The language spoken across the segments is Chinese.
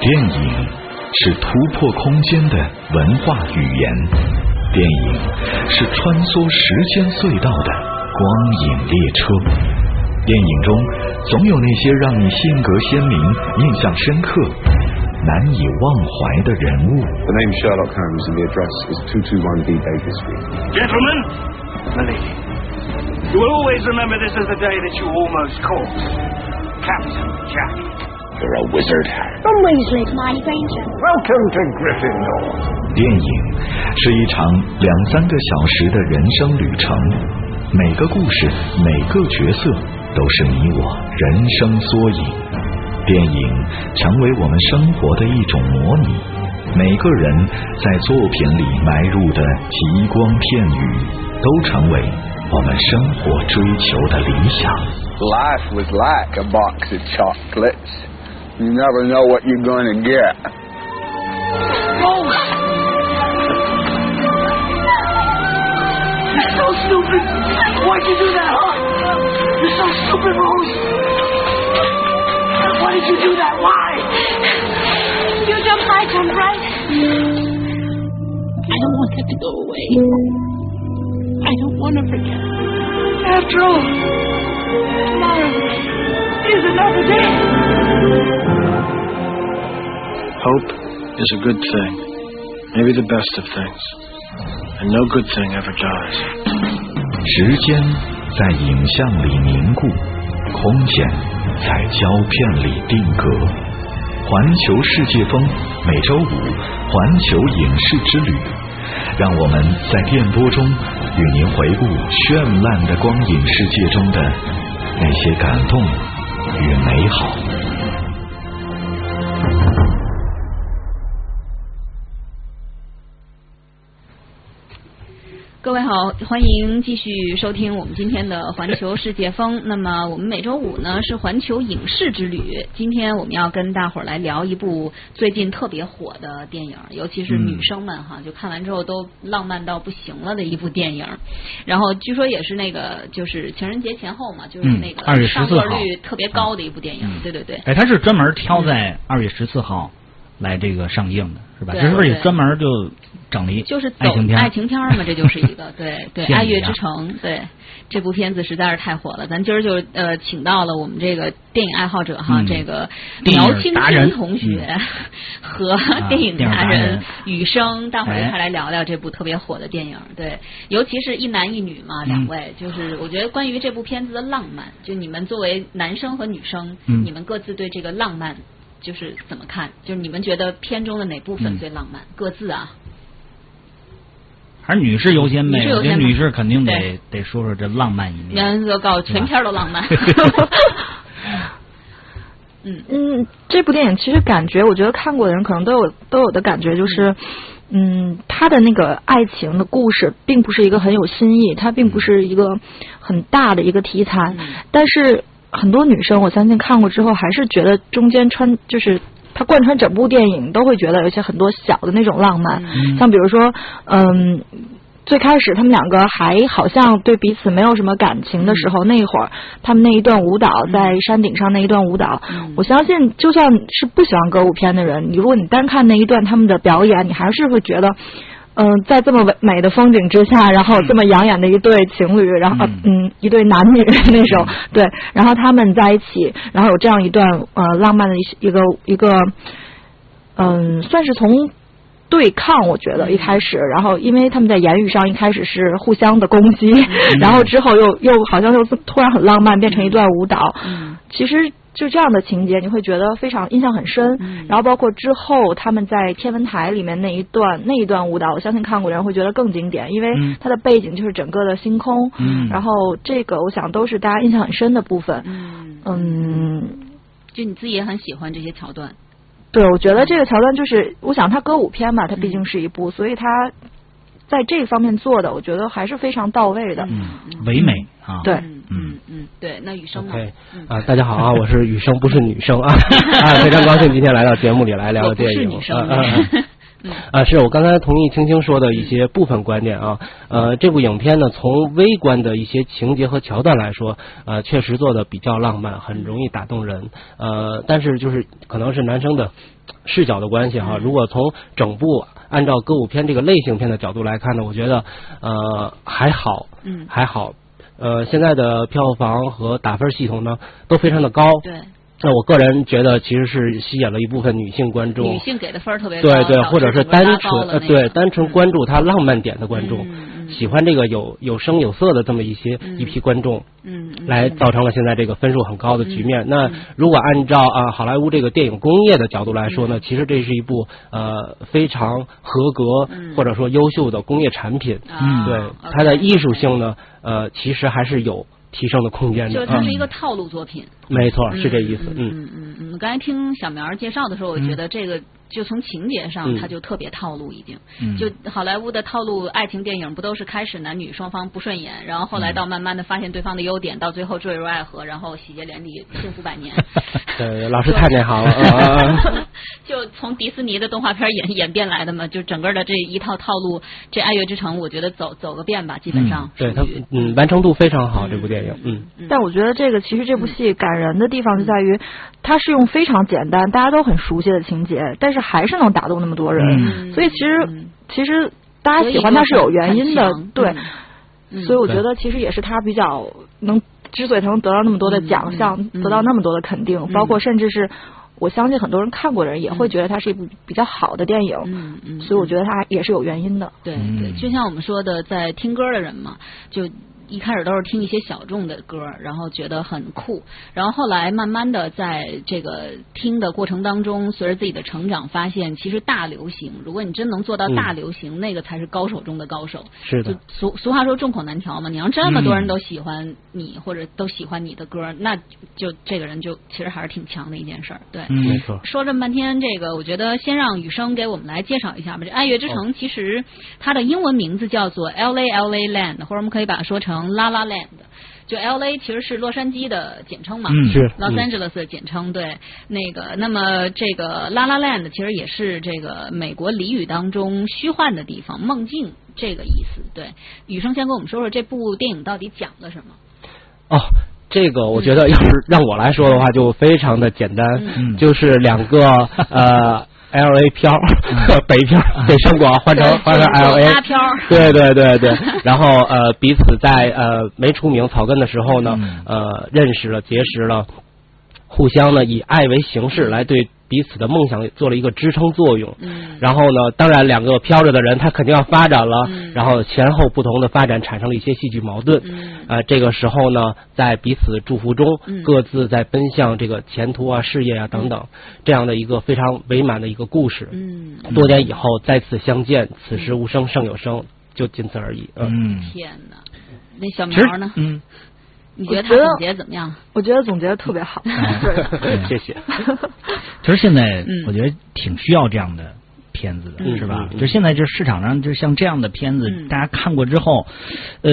电影是突破空间的文化语言，电影是穿梭时间隧道的光影列车。电影中总有那些让你性格鲜明、印象深刻、难以忘怀的人物。The name Sherlock Holmes and the address is 221B Baker Street. Gentlemen, my lady, you will always remember this as the day that you almost caught Captain Jack. You're a wizard. From Weasley, Hermione Granger. Welcome to Gryffindor. 电影是一场两三个小时的人生旅程，每个故事、每个角色都是你我人生缩影。电影成为我们生活的一种模拟，每个人在作品里埋入的极光片语，都成为我们生活追求的理想。 Life was like a box of chocolates. You never know what you're going to get. Rose! You're so stupid! Why'd you do that, huh? You're so stupid, Rose! Why did you do that? Why? You jumped, I jumped, right? I don't want that to go away. I don't want to forget. After all, tomorrow is another day. Hope is a good thing, maybe the best of things, and no good thing ever dies. 时间在影像里凝固，空间在胶片里定格。环球世界风每周五环球影视之旅，让我们在电波中 与您回顾绚烂的光影世界中的那些感动与美好。各位好，欢迎继续收听我们今天的环球世界风。那么我们每周五呢是环球影视之旅，今天我们要跟大伙儿来聊一部最近特别火的电影，尤其是女生们哈，就看完之后都浪漫到不行了的一部电影。然后据说也是那个就是情人节前后嘛，就是嗯那个2月上14号座率特别高的一部电影。嗯对对对。哎，它是专门挑在二月十四号来这个上映的，是吧？对这是不是也专门就整了一就是走爱情片？爱情片嘛，这就是一个 对对《爱乐之城》对这部片子实在是太火了。咱今儿就呃请到了我们这个电影爱好者哈，嗯这个苗青青同学、嗯 和啊 电影达达人人雨生，大伙儿一哎块来聊聊这部特别火的电影。对，尤其是一男一女嘛，嗯两位就是我觉得关于这部片子的浪漫，就你们作为男生和女生，嗯你们各自对这个浪漫。就是怎么看？就是你们觉得片中的哪部分嗯最浪漫？各自啊，还是女士优先呗？女士优先吧我觉得女士肯定得得说说这浪漫一面。然后就告全片都浪漫。嗯嗯，这部电影其实感觉，我觉得看过的人可能都有都有的感觉，就是，嗯，他的那个爱情的故事并不是一个很有新意，它并不是一个很大的一个题材，嗯但是很多女生我相信看过之后，还是觉得中间穿就是。它贯穿整部电影，都会觉得有一些很多小的那种浪漫，嗯像比如说，嗯，最开始他们两个还好像对彼此没有什么感情的时候，那一会儿他们那一段舞蹈在山顶上那一段舞蹈，嗯我相信就算是不喜欢歌舞片的人，你如果你单看那一段他们的表演，你还是会觉得。嗯，在这么美美的风景之下，然后这么养眼的一对情侣，然后嗯，一对男女 那种，对，然后他们在一起，然后有这样一段呃浪漫的一一个一个，嗯，算是从对抗，我觉得一开始，然后因为他们在言语上一开始是互相的攻击，然后之后又又好像又突然很浪漫，变成一段舞蹈。嗯。其实就这样的情节，你会觉得非常印象很深。嗯然后包括之后他们在天文台里面那一段那一段舞蹈，我相信看过的人会觉得更经典，因为嗯它的背景就是整个的星空。嗯然后这个我想都是大家印象很深的部分。嗯，嗯，就你自己也很喜欢这些桥段。对，我觉得这个桥段就是，我想它歌舞片嘛，它毕竟是一部，所以它在这方面做的，我觉得还是非常到位的。嗯，唯美啊。对嗯嗯嗯，对，那雨生呢 OK 嗯啊，大家好啊，我是雨生，不是女生啊 啊，非常高兴今天来到节目里来聊聊电影。我不是女生啊啊啊 啊，是我刚才同意青青说的一些部分观点啊。呃，这部影片呢，从微观的一些情节和桥段来说，呃，确实做的比较浪漫，很容易打动人。呃，但是就是可能是男生的视角的关系哈。如果从整部按照歌舞片这个类型片的角度来看呢，我觉得呃还好，嗯还好。呃，现在的票房和打分系统呢都非常的高。对。那我个人觉得，其实是吸引了一部分女性观众，女性给的分儿特别高，对对，或者是单纯对单纯关注它浪漫点的观众，喜欢这个有有声有色的这么一些、一批观众，嗯嗯来造成了现在这个分数很高的局面。嗯那如果按照啊好莱坞这个电影工业的角度来说呢，其实这是一部呃非常合格、或者说优秀的工业产品。嗯对啊它的艺术性呢，呃，其实还是有提升的空间的。就是它是一嗯个套路作品。没错，是这意思。嗯嗯嗯嗯，刚才听小苗儿介绍的时候，我觉得这个就从情节上，他就特别套路，已经。嗯就好莱坞的套路爱情电影，不都是开始男女双方不顺眼，然后后来到慢慢的发现对方的优点，到最后坠入爱河，然后喜结连理，幸福百年。对，老师太内行了。啊 就从迪士尼的动画片演演变来的嘛，就整个的这一套套路，这《爱乐之城》，我觉得走走个遍吧，基本上。对他嗯完成度非常好，这部电影嗯。但我觉得这个其实这部戏感人的地方就在于，它是用非常简单、大家都很熟悉的情节，但是还是能打动那么多人。嗯所以其实、其实大家喜欢他是有原因的对。嗯所以我觉得其实也是他比较能，之所以他能得到那么多的奖项，嗯得到那么多的肯定，包括甚至是。我相信很多人看过的人也会觉得它是一部比较好的电影，嗯嗯，所以我觉得它也是有原因的。对对，就像我们说的，在听歌的人嘛，就一开始都是听一些小众的歌，然后觉得很酷，然后后来慢慢的在这个听的过程当中，随着自己的成长，发现其实大流行，如果你真能做到大流行，那个才是高手中的高手。是的就俗俗话说众口难调嘛，你让这么多人都喜欢你，或者都喜欢你的歌，那就这个人就其实还是挺强的一件事儿。对，嗯没错说这么半天，这个我觉得先让雨生给我们来介绍一下吧。这爱乐之城其实它的英文名字叫做 L A L A Land，或者我们可以把它说成 La La Land。就 L A 其实是洛杉矶的简称嘛，嗯是 Los 嗯 Angeles 的简称。对，那个那么这个 La La Land 其实也是这个美国俚语当中虚幻的地方，梦境这个意思。对，雨生先跟我们说说这部电影到底讲了什么。哦，这个我觉得要是让我来说的话，就非常的简单，嗯就是两个呃 L A 漂，北漂北上广换成换成 L 就是 A 拉漂对对对对，然后呃彼此在呃没出名草根的时候呢，呃认识了结识了，互相呢以爱为形式来对彼此的梦想做了一个支撑作用。嗯然后呢，当然两个飘着的人他肯定要发展了，然后前后不同的发展产生了一些戏剧矛盾。呃，这个时候呢，在彼此祝福中，各自在奔向这个前途啊、事业啊等等这样的一个非常美满的一个故事。嗯，多年以后再次相见，此时无声胜有声，就仅此而已。嗯，天哪，那小其实苗呢？嗯，你觉得他总结怎么样？我觉得总结的特别好，对，谢谢。其实现在嗯我觉得挺需要这样的片子的，嗯是吧？嗯就现在就市场上就像这样的片子，嗯大家看过之后，呃，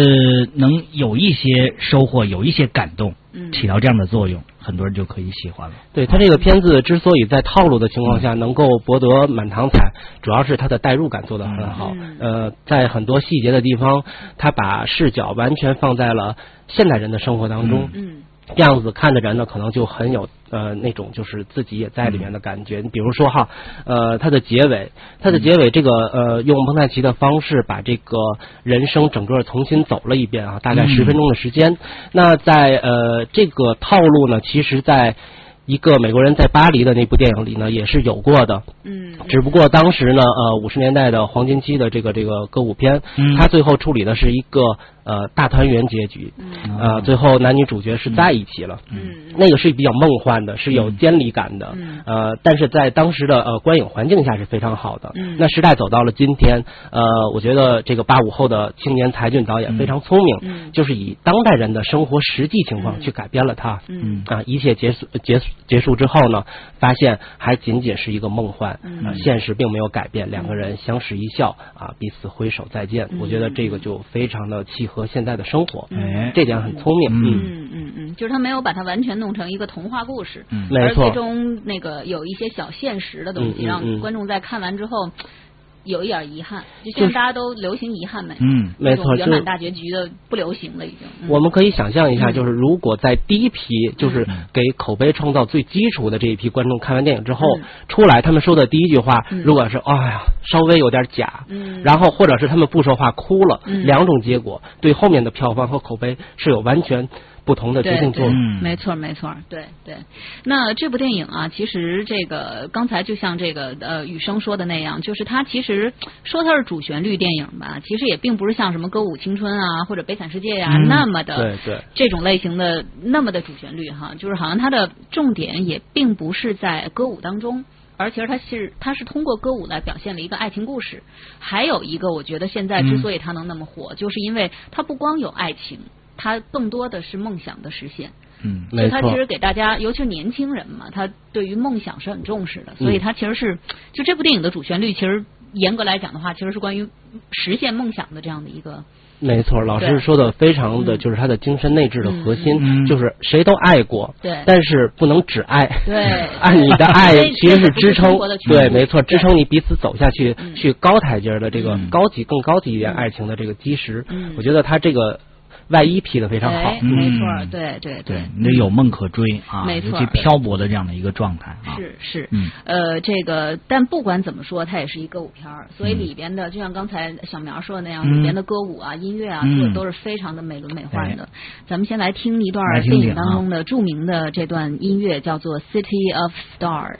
能有一些收获，有一些感动，嗯起到这样的作用，很多人就可以喜欢了。对他这个片子之所以在套路的情况下能够博得满堂彩，主要是他的代入感做得很好。嗯呃，在很多细节的地方，他把视角完全放在了现代人的生活当中。嗯这样子看的人呢，可能就很有呃那种就是自己也在里面的感觉。比如说哈，呃，它的结尾，它的结尾这个呃用蒙太奇的方式把这个人生整个重新走了一遍啊，大概十分钟的时间。那在呃这个套路呢，其实在一个美国人在巴黎的那部电影里呢，也是有过的。嗯。只不过当时呢，呃，五十年代的黄金期的这个这个歌舞片，嗯。它最后处理的是一个呃大团圆结局，嗯。呃，最后男女主角是在一起了，嗯。那个是比较梦幻的，是有监理感的，嗯。呃，但是在当时的呃观影环境下是非常好的。嗯。那时代走到了今天，呃，我觉得这个八五后的青年才俊导演非常聪明，嗯。就是以当代人的生活实际情况去改编了它。嗯。啊，一切结束结束结束之后呢，发现还仅仅是一个梦幻，嗯啊，现实并没有改变，两个人相视一笑啊，彼此挥手再见。我觉得这个就非常的契合现在的生活，哎这点很聪明。嗯，嗯嗯嗯，就是他没有把它完全弄成一个童话故事，嗯而最终那个有一些小现实的东西，让嗯观众在看完之后。有一点遗憾，就现就是在大家都流行遗憾美，嗯没错圆满大结局的不流行了已经。嗯。我们可以想象一下，嗯就是如果在第一批就是给口碑创造最基础的这一批观众看完电影之后嗯。出来，他们说的第一句话，嗯。如果是哎呀稍微有点假，嗯。然后或者是他们不说话哭了，嗯。两种结果对后面的票房和口碑是有完全不同的决定作用。嗯没错没错，对对。那这部电影啊，其实这个刚才就像这个呃雨生说的那样，就是它其实说它是主旋律电影吧，其实也并不是像什么歌舞青春啊或者悲惨世界呀、嗯那么的对对这种类型的那么的主旋律哈，就是好像它的重点也并不是在歌舞当中。而其实它是它是通过歌舞来表现了一个爱情故事，还有一个我觉得现在之所以它能那么火，就是因为它不光有爱情，它更多的是梦想的实现。嗯没错。所以他其实给大家，尤其是年轻人嘛，他对于梦想是很重视的，嗯。所以他其实是就这部电影的主旋律，其实严格来讲的话，其实是关于实现梦想的这样的一个。没错，老师说的非常的嗯。就是他的精神内质的核心，就是谁都爱过，对。但是不能只爱，对。爱你的爱 其实是支撑对，没错，支撑你彼此走下去，嗯。去高台阶的这个嗯。高级、更高级一点嗯。爱情的这个基石。嗯，我觉得他这个外衣披的非常好。没错，对对对，你得有梦可追啊，没错尤其漂泊的这样的一个状态啊。是是，嗯。呃，这个，但不管怎么说，它也是一歌舞片儿，所以嗯。里边的，就像刚才小苗说的那样，嗯。里边的歌舞啊、音乐啊，嗯。做的都是非常的美轮美奂的。咱们先来听一段电影当中的著名的这段音乐，叫做《City of Stars》。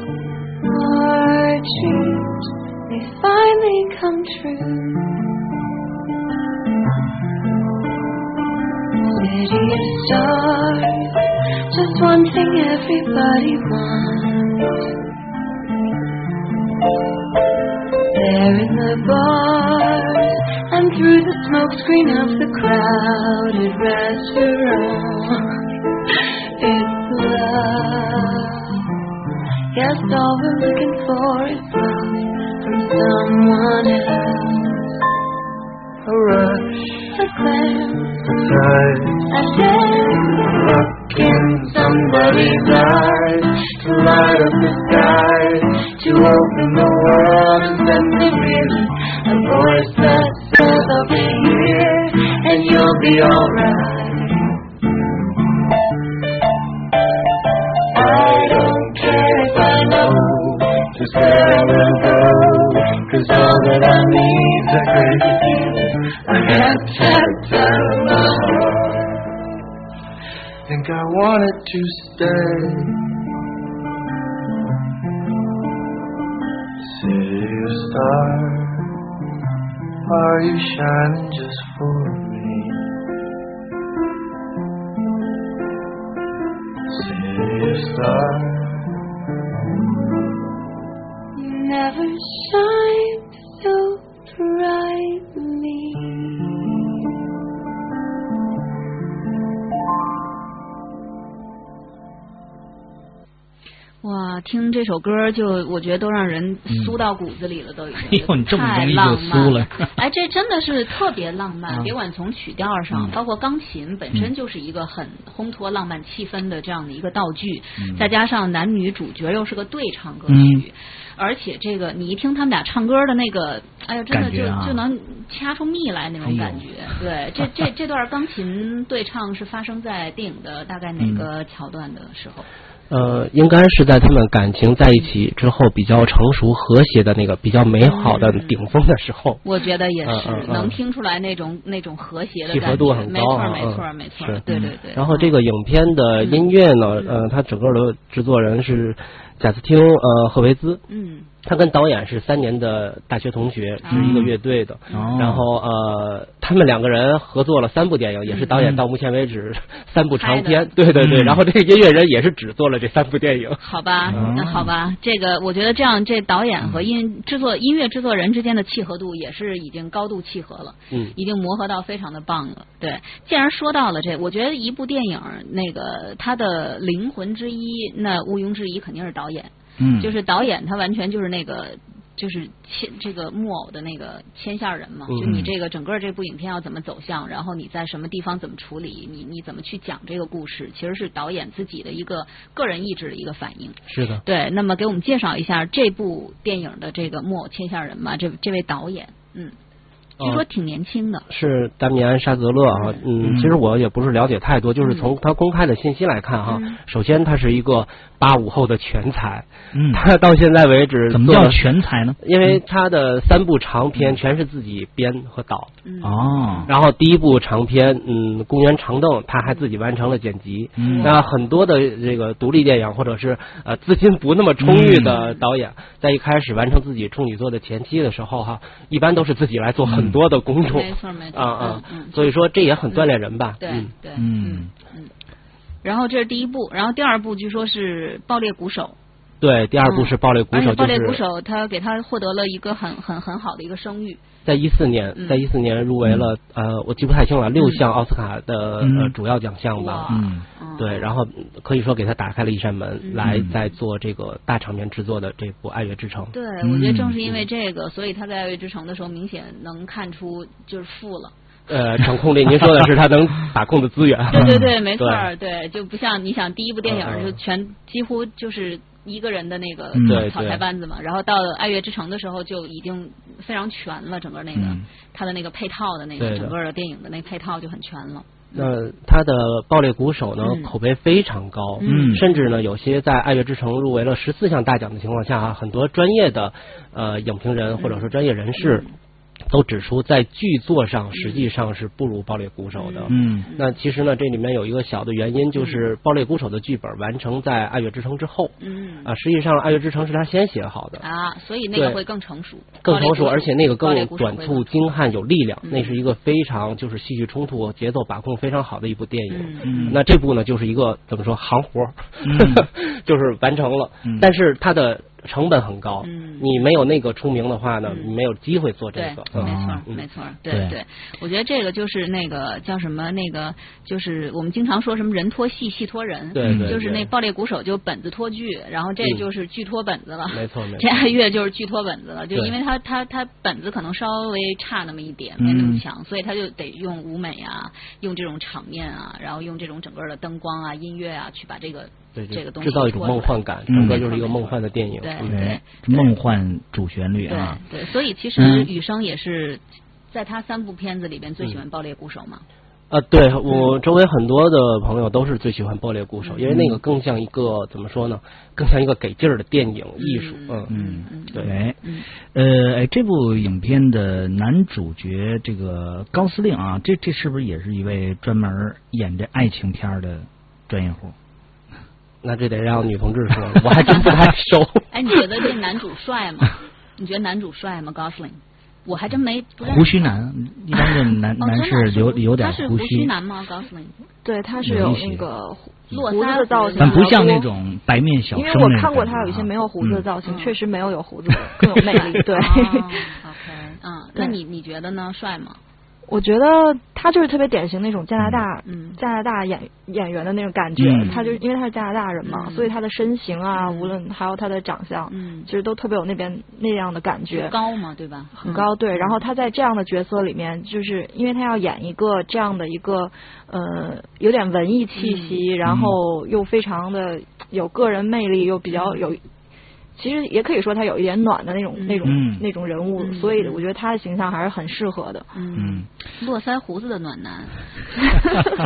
dreams may finally come true. City of stars, just one thing everybody wants. There in the bars and through the smoke screen of the crowded restaurant. Looking for is love from someone else. A rush, A glance, a touch, a dance, look in somebody's eyes to light up the sky, to open the world and send me reeling. A voice that says I'll be here and you'll be alright. Wanted to stay. City of stars, are you shining 这首歌就我觉得都让人酥到骨子里了，都已经。哎呦你这么酥了 哎，这真的是特别浪漫，啊 别管从曲调上，嗯包括钢琴本身嗯就是一个很烘托浪漫气氛的这样的一个道具，嗯再加上男女主角又是个对唱歌曲。嗯而且这个，你一听他们俩唱歌的那个，哎呀，真的就、啊就能掐出蜜来那种感觉。对，这这这段钢琴对唱是发生在电影的大概哪嗯个桥段的时候？呃，应该是在他们感情在一起之后比较成熟和谐的那个比较美好的嗯顶峰的时候。我觉得也是，能听出来那种那种和谐的契感觉，合度很没错，没错，嗯没错，对对对。然后这个影片的音乐呢，呃，它整个的制作人是贾斯汀呃赫维兹，嗯他跟导演是三年的大学同学，是一个乐队的。哦然后呃，他们两个人合作了三部电影，也是导演到目前为止 三部长片。对对对，嗯然后这个音乐人也是只做了这三部电影。好吧，哦那好吧，这个我觉得这样，这导演和音制作音乐制作人之间的契合度也是已经高度契合了，嗯已经磨合到非常的棒了。对，既然说到了这，我觉得一部电影那个它的灵魂之一，那毋庸置疑肯定是导演，嗯，就是导演他完全就是那个。就是牵这个木偶的那个牵线人嘛，嗯。就你这个整个这部影片要怎么走向，然后你在什么地方怎么处理，你你怎么去讲这个故事，其实是导演自己的一个个人意志的一个反应。是的，对，那么给我们介绍一下这部电影的这个木偶牵线人吧，这这位导演，嗯，据说挺年轻的，是达米安·沙泽勒啊，嗯，嗯其实我也不是了解太多，就是从他公开的信息来看哈，嗯。首先他是一个八五后的全才，嗯，他到现在为止怎么叫全才呢？因为他的三部长片全是自己编和导，嗯，哦，然后第一部长片，嗯，《公园长凳》，他还自己完成了剪辑。嗯。那很多的这个独立电影或者是呃资金不那么充裕嗯。的导演，在一开始完成自己处女作的前期的时候哈，一般都是自己来做很多的工作。没错没错，啊啊。嗯，嗯，所以说这也很锻炼人吧。对嗯。对，嗯。嗯然后这是第一步，然后第二步据说是《爆裂鼓手》，对，第二部是《爆裂鼓手》，就爆裂鼓手他给他获得了一个很很很好的一个声誉，在一四年，嗯。在一四年入围了呃，我记不太清了，六项奥斯卡的呃嗯。主要奖项吧。嗯。嗯。对，然后嗯可以说给他打开了一扇门，嗯。来在做这个大场面制作的这部《爱乐之城》。对，嗯我觉得正是因为这个，所以他在《爱乐之城》的时候明显能看出就是富了。呃，掌控力，您说的是他能把控的资源。对对对，没错对，对，就不像你想第一部电影就全几乎就是一个人的那个对对。台班子嘛，然后到《爱乐之城》的时候就已经非常全了，整个那个嗯。他的那个配套的那个的。整个的电影的那配套就很全了。那他的《爆裂鼓手》呢，嗯。口碑非常高，嗯。甚至呢，有些在《爱乐之城》入围了十四项大奖的情况下啊，很多专业的呃影评人或者说专业人士都指出，在剧作上实际上是不如《爆裂鼓手》的。嗯。那其实呢，这里面有一个小的原因，就是《爆裂鼓手》的剧本完成在《爱乐之城》之后。嗯。啊，实际上《爱乐之城》是他先写好的，啊，所以那个会更成熟，更成熟，而且那个更短促、精悍、有力量。嗯。那是一个非常就是戏剧冲突、节奏把控非常好的一部电影。嗯。嗯。那这部呢，就是一个怎么说行活 就是完成了，嗯。但是它的成本很高。嗯。你没有那个出名的话呢，嗯。你没有机会做这对，个。没错，嗯。没错，对。对对，我觉得这个就是那个叫什么，那个就是我们经常说什么人托戏，戏托人，对对，就是那爆裂鼓手就本子托剧，然后这嗯。就是剧托本子了。没错没错。这爱乐就是剧托本子了，就因为他他他本子可能稍微差那么一点，没那嗯么强，所以他就得用舞美啊，用这种场面啊，然后用这种整个的灯光啊、音乐啊，去把这个对这个东西制造一种梦幻感，嗯整个就是一个梦幻的电影。对梦幻主旋律啊，对，所以其实嗯雨生也是在他三部片子里边最喜欢爆裂鼓手嘛。啊，对我周围很多的朋友都是最喜欢《爆裂鼓手》，因为那个嗯更像一个怎么说呢？更像一个给劲儿的电影艺术。嗯嗯嗯对呃，哎，这部影片的男主角这个高司令啊，这这是不是也是一位专门演这爱情片的专业户？那这得让女同志说了，我还真不太熟。哎，你觉得这男主帅吗？你觉得男主帅吗？Gosling，我还真没不胡须男，一般的 男哦，男士有有点他是胡胡须，男吗？Gosling，对，他是有那个胡络腮的造型，但不像那。种白面小因生因为我看过他有一些没有胡子的造型，嗯确实没有有胡子的 更有魅力。对，哦，OK，嗯，那你你觉得呢？帅吗？我觉得他就是特别典型那种加拿大，嗯加拿大演演员的那种感觉。嗯他就是因为他是加拿大人嘛，嗯所以他的身形啊，嗯无论还有他的长相，嗯其实都特别有那边那样的感觉。高嘛，对吧？很高，对。然后他在这样的角色里面，就是因为他要演一个这样的一个呃有点文艺气息，然后又非常的有个人魅力，又比较有，其实也可以说他有一点暖的那种、嗯。那种、嗯。那种人物，嗯。所以我觉得他的形象还是很适合的。嗯。嗯，络腮胡子的暖男，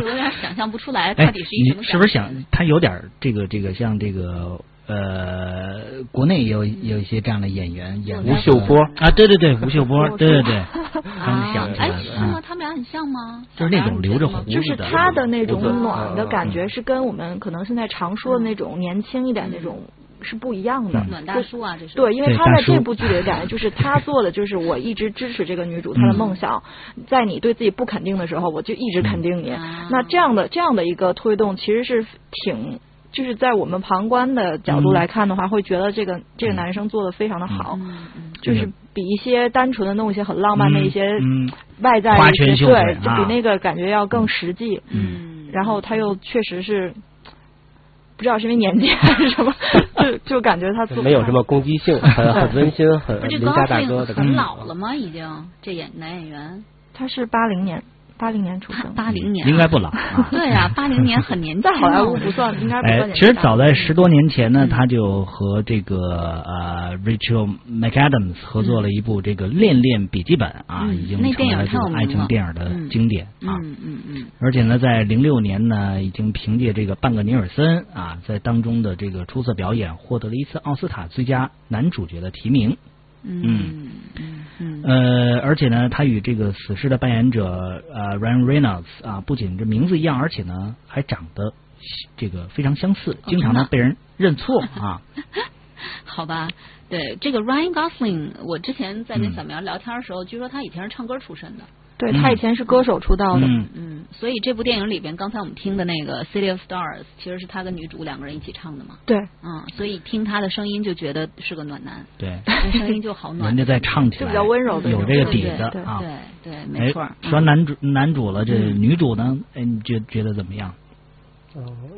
就 有点想象不出来哎到底是一什么你是不是想他有点这个这个像这个呃，国内也有有一些这样的演员演吴秀波。啊，对对对，吴秀波，对对对，他们啊想起哎来了，是吗啊？他们俩很像吗？就是那种留着胡子就是他的那种暖的嗯感觉，是跟我们可能现在常说的那种年轻一点那种是不一样的。暖大叔啊，这是。对，因为他在这部剧里的感觉 就是他做的就是我一直支持这个女主她的梦想，在你对自己不肯定的时候，我就一直肯定你。啊。那这样的这样的一个推动，其实是挺。就是在我们旁观的角度来看的话，会觉得这个这个男生做的非常的好，嗯。就是比一些单纯的弄一些很浪漫的一些嗯。外在花的一些拳绣腿对，就啊。比那个感觉要更实际。嗯，然后他又确实是不知道是因为年纪还是什么，就就感觉他做没有什么攻击性，很很 温馨，很这邻家大哥的感觉。老了吗？已经这演男演员他是八零年八零年出生，八零年啊。应该不老啊。对啊，八零年很年轻啊，在好莱坞不算，应该不算哎，其实早在十多年前嗯。呢，他就和这个呃 Rachel McAdams 合作了一部这个《恋恋笔记本》啊，嗯已经成为了。爱情电影的嗯。经典啊。嗯嗯嗯。而且呢，在零六年呢，已经凭借这个《半个尼尔森》啊，在当中的这个出色表演，获得了一次奥斯卡最佳男主角的提名。嗯嗯嗯呃，而且呢，他与这个死侍的扮演者呃 Ryan Reynolds 啊，不仅这名字一样，而且呢还长得这个非常相似，经常呢被人认错啊。好吧，对这个 Ryan Gosling，我之前在跟嗯小苗聊天的时候，据说他以前是唱歌出身的。对他以前是歌手出道的，嗯嗯，所以这部电影里边，刚才我们听的那个《City of Stars》，其实是他跟女主两个人一起唱的嘛。对，嗯，所以听他的声音就觉得是个暖男，对，这声音就好暖，人家在唱起来就比较温柔的有这个底子对对啊。对对，没错。哎，说男主男主了，这嗯女主呢？哎，你觉觉得怎么样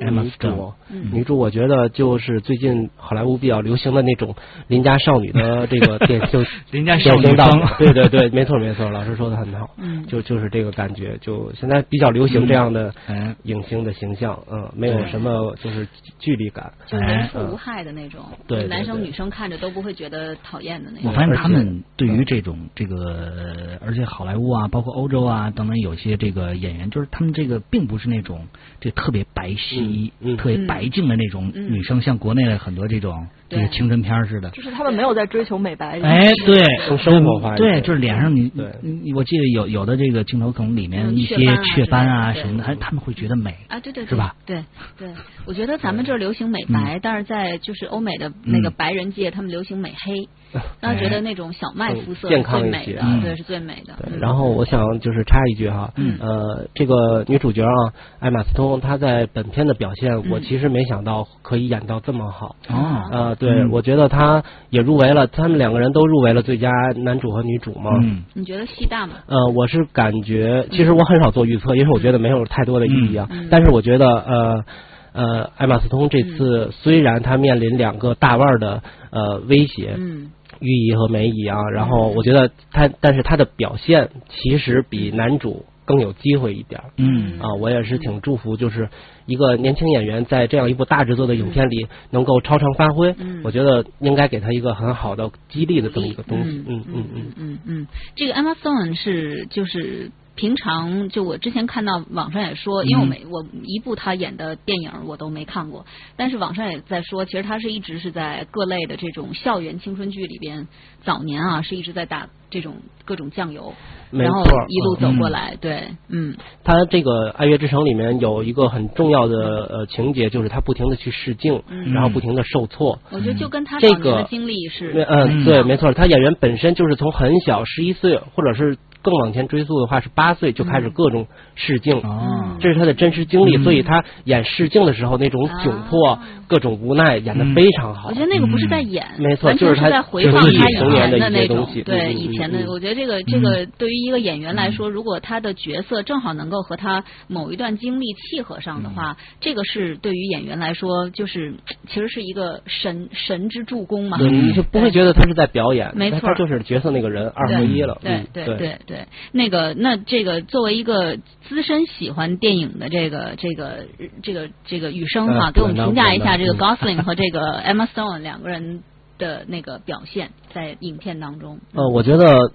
？Emma 女 Stone 主，嗯。女主，我觉得就是最近好莱坞比较流行的那种邻家少女的这个 电就邻家少女典型道风，对对对，没错没错，老师说的很好，嗯。就就是这个感觉，就现在比较流行这样的哎，影星的形象，嗯，没有什么就是距离感，就人畜无害的那种，对男生女生看着都不会觉得讨厌的那种。我发现他们对于这种这个，呃而且好莱坞啊，包括欧洲啊等等，有些这个演员，就是他们这个并不是那种这特别白皙、嗯嗯特别白净的那种嗯。女生，像国内的很多这种这对个青春片儿似的。就是他们没有在追求美白。哎，对，更生活化对，就是脸上你，对我记得有有的这个镜头可能里面嗯一些雀斑啊什么的，还他们会觉得美。啊，对对对，是吧？对对，我觉得咱们这儿流行美白，但是在就是欧美的那个嗯白人界，他们流行美黑，让人觉得那种小麦肤色健康美对，是最美的。然后我想就是插一句哈，嗯呃，这个女主角啊，艾玛斯通，她在本片的表现，我其实没想到可以演到这么好。哦，呃，对，嗯。我觉得他也入围了，他们两个人都入围了最佳男主和女主嘛。嗯。你觉得戏大吗？呃，我是感觉，其实我很少做预测，因为我觉得没有太多的意义啊。嗯。嗯。但是我觉得，呃呃，艾玛斯通这次虽然他面临两个大腕儿的呃威胁，嗯。玉姨和梅姨啊，然后我觉得他，但是他的表现其实比男主更有机会一点。嗯啊，我也是挺祝福，就是一个年轻演员在这样一部大制作的影片里能够超常发挥，嗯我觉得应该给他一个很好的激励的这么一个东西。嗯嗯嗯嗯。嗯嗯，这个 Emma Stone 是就是平常就我之前看到网上也说，因为我嗯没我一部他演的电影我都没看过，但是网上也在说，其实他是一直是在各类的这种校园青春剧里边，早年啊是一直在打这种各种酱油，然后没错一路嗯走过来，对，嗯。他这个《爱乐之城》里面有一个很重要的呃情节，就是他不停的去试镜，嗯。然后不停的受挫。我觉得就跟他这个经历是嗯嗯，对，没错，他演员本身就是从很小十一岁，或者是更往前追溯的话是八岁就开始各种试镜。哦，这是他的真实经历，嗯。所以他演试镜的时候那种窘迫、啊各种无奈演的非常好。我觉得那个不是在演，嗯没错就是他在回放他以童年的那种一些东西，对以前的嗯。我觉得这个这个对于一个演员来说，如果他的角色正好能够和他某一段经历契合上的嗯。话，这个是对于演员来说，就是其实是一个神神之助攻嘛。对，你就不会觉得他是在表演，没错。他就是角色那个人二合一了。对嗯对对。对对，那个那这个作为一个资深喜欢电影的这个这个这个这个雨生哈，嗯给我们评价一下这个嗯 Gosling 和这个 Emma Stone 两个人的那个表现在影片当中。呃，我觉得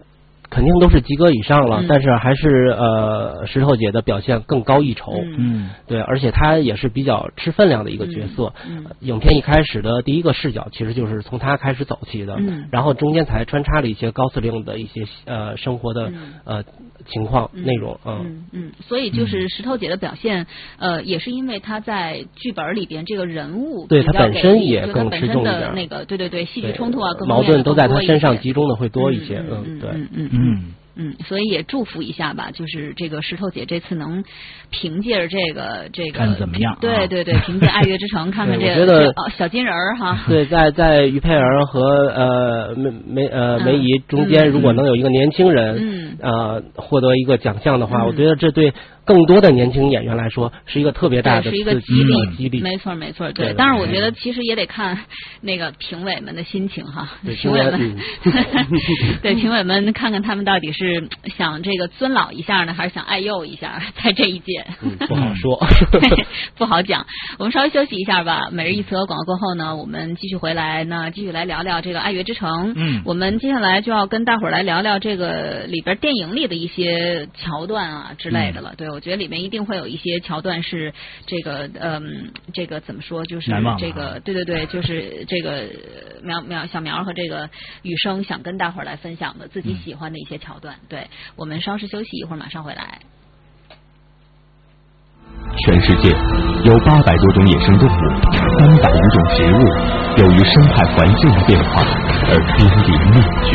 肯定都是及格以上了，嗯但是还是呃石头姐的表现更高一筹。嗯嗯对，而且她也是比较吃分量的一个角色。嗯呃影片一开始的第一个视角其实就是从她开始走起的，嗯然后中间才穿插了一些高司令的一些呃生活的、嗯呃情况内容，嗯嗯。嗯，所以就是石头姐的表现，呃，也是因为她在剧本里边这个人物对她本身也更本身的吃重一点那个对对对戏剧冲突啊，矛盾都在他更多一些。身上集中的会多一些，嗯嗯，对，嗯。嗯嗯。嗯，所以也祝福一下吧，就是这个石头姐这次能凭借着这个这个看怎么样啊。对对对，凭借《爱乐之城》看看这个我觉得哦小金人儿哈，对，在在于佩儿和呃梅梅呃嗯梅姨中间，如果能有一个年轻人，嗯。呃获得一个奖项的话，嗯。我觉得这对更多的年轻演员来说是一个特别大的是一个激激励，激励。没错没错，对对。但是我觉得其实也得看那个评委们的心情哈，对 评委们 对评委们看看他们到底是想这个尊老一下呢，还是想爱幼一下，在这一届。嗯，不好说。对，不好讲。我们稍微休息一下吧。每日一词和广告过后呢，我们继续回来呢，继续来聊聊这个《爱乐之城》。嗯我们接下来就要跟大伙儿来聊聊这个里边电影里的一些桥段啊之类的了。嗯对，我觉得里面一定会有一些桥段是这个嗯，这个怎么说，就是这个对对对，就是这个苗苗小苗和这个雨生想跟大伙儿来分享的自己喜欢的一些桥段。对我们稍事休息，一会儿马上回来。全世界有八百多种野生动物，三百余种植物，由于生态环境的变化而濒临灭绝，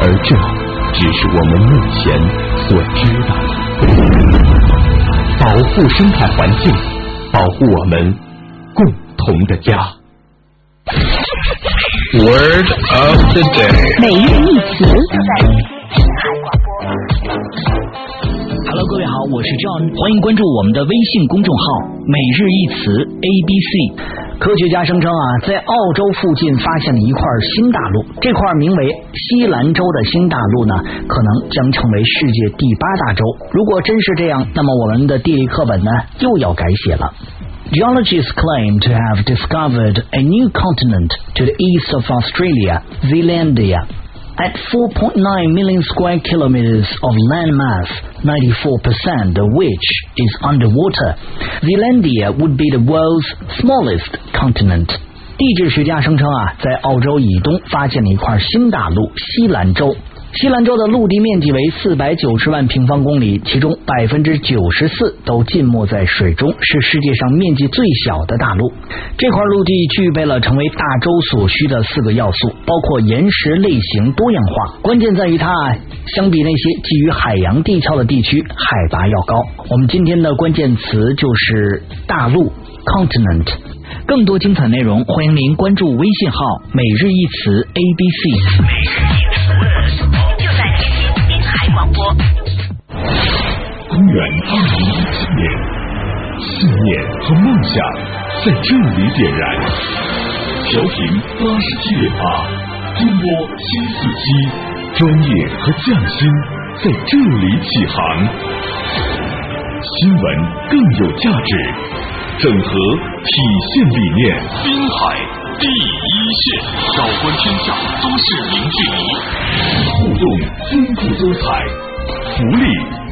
而这只是我们目前所知道的。保护生态环境，保护我们共同的家。Word of the day. 每日一词。各位好，我是 John，欢迎关注我们的微信公众号“每日一词 ABC”。科学家声称啊，在澳洲附近发现了一块新大陆，这块名为西兰州的新大陆呢，可能将成为世界第八大洲。如果真是这样，那么我们的地理课本呢又要改写了。Geologists claim to have discovered a new continent to the east of Australia, Zealandia. At 4.9 million square kilometers of landmass, 94% of which is underwater, Zealandia would be the world's smallest continent. 地质学家声称啊，在澳洲以东发现了一块新大陆——西兰州。 西兰州的陆地面积为四百九十万平方公里，其中百分之九十四都浸没在水中，是世界上面积最小的大陆。这块陆地具备了成为大洲所需的四个要素，包括岩石类型多样化。关键在于它啊，相比那些基于海洋地壳的地区，海拔要高。我们今天的关键词就是大陆 （continent）。更多精彩内容，欢迎您关注微信号“每日一词 A 元二零一七年，信念和梦想在这里点燃。调频八十七点八，中波七四七，专业和匠心在这里起航。新闻更有价值，整合体现理念。滨海第一线，照观天下都市零距离，互动丰富多彩，福利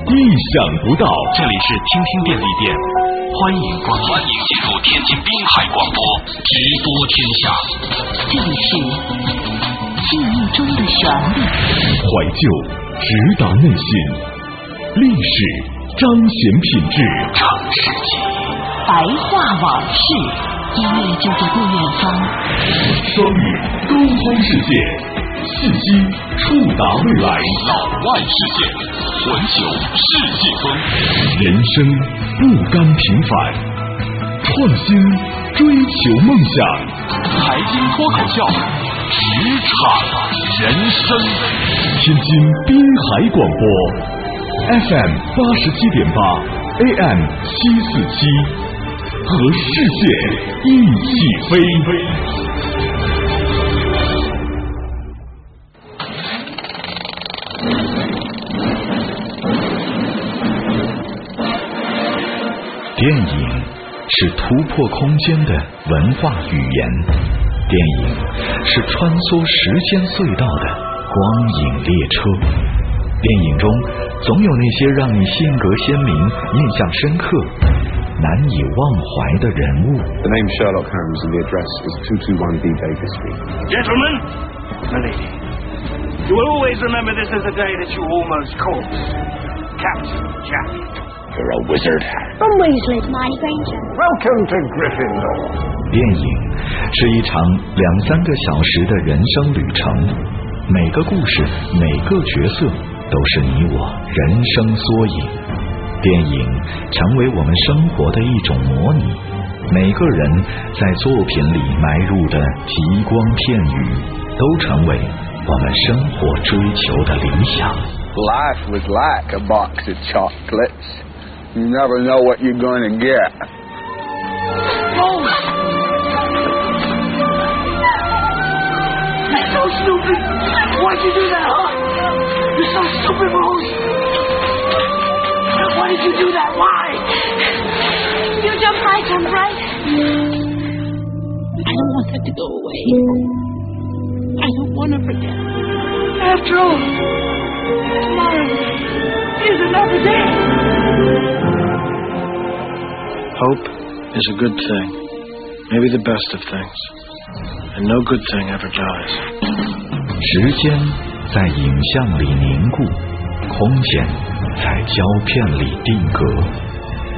意想不到。这里是听听便利店，欢迎光临，欢迎进入天津滨海广播，直播天下。这里是记忆中的旋律。怀旧直达内心，历史彰显品质，长世纪。白话往事，音乐就在不远方。双语沟通世界，信息触达未来。老外世界，环球世界风。人生不甘平凡，创新追求梦想。财经脱口秀，职场人生。天津滨海广播，FM 八十七点八，AM 七四七。和世界一起飞。电影是突破空间的文化语言，电影是穿梭时间隧道的光影列车。电影中总有那些让你性格鲜明、印象深刻。难以忘怀的人物。The name Sherlock Holmes and the address is 221B Baker Street. Gentlemen, my lady, You will always remember this as the day that you almost caught Captain Jack. You're a wizard. From Weasley. Hermione Granger. Welcome to Gryffindor. 电影是一场两三个小时的人生旅程，每个故事、每个角色都是你我人生缩影。电影成为我们生活的一种模拟，每个人在作品里埋入的极光片语，都成为我们生活追求的理想。 Life was like a box of chocolates. You never know what you're going to get. You're so stupid. Why'd you do that, huh? You're so stupid, Rose. Why did you do that? Why? You jump high, jump high. I don't want that to go away. I don't want to forget. After all, tomorrow is another day. Hope is a good thing, maybe the best of things, and no good thing ever dies. 时间在影像里凝固，空间在胶片里定格。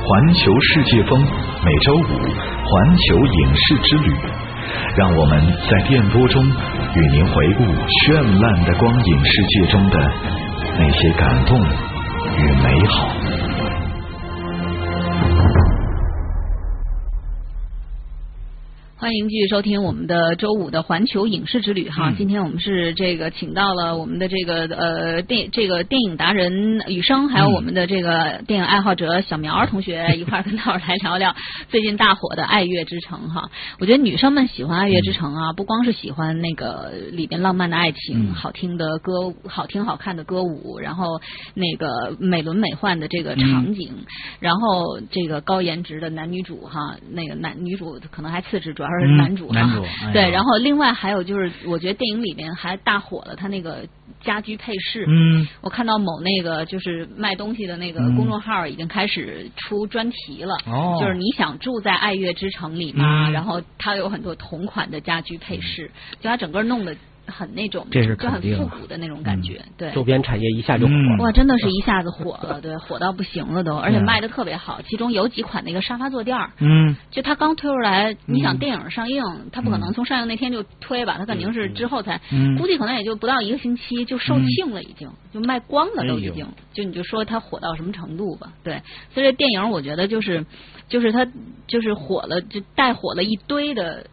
环球世界风每周五环球影视之旅， 让我们在电波中与您回顾绚烂的光影世界中的那些感动与美好。欢迎继续收听我们的周五的环球影视之旅哈。嗯今天我们是这个请到了我们的这个呃电这个电影达人雨生，还有我们的这个电影爱好者小苗同学一块儿跟大伙儿来聊聊 最近大火的《爱乐之城》哈。我觉得女生们喜欢《爱乐之城》啊，不光是喜欢那个里边浪漫的爱情、嗯好听的歌、好听好看的歌舞，然后那个美轮美奂的这个场景，然后这个高颜值的男女主哈，那个男女主可能还次之，主要是嗯男主哈。男主哎对，然后另外还有就是，我觉得电影里面还大火了，他那个家居配饰。嗯，我看到某那个就是卖东西的那个嗯公众号已经开始出专题了，哦就是你想住在爱乐之城里吗？嗯然后它有很多同款的家居配饰，就它整个弄得很那种，这是就很肯定复古的那种感觉，对。周边产业一下就火嗯了。哇，真的是一下子火了，对，火到不行了都，而且卖的特别好。其中有几款那个沙发坐垫儿，嗯，就它刚推出来，你想嗯电影上映，它不可能从上映那天就推吧，它肯定是之后才，嗯估计可能也就不到一个星期就售罄了，已经就卖光了，都已经哎。就你就说它火到什么程度吧，对。所以这电影我觉得就是，就是它就是火了，就带火了一堆的。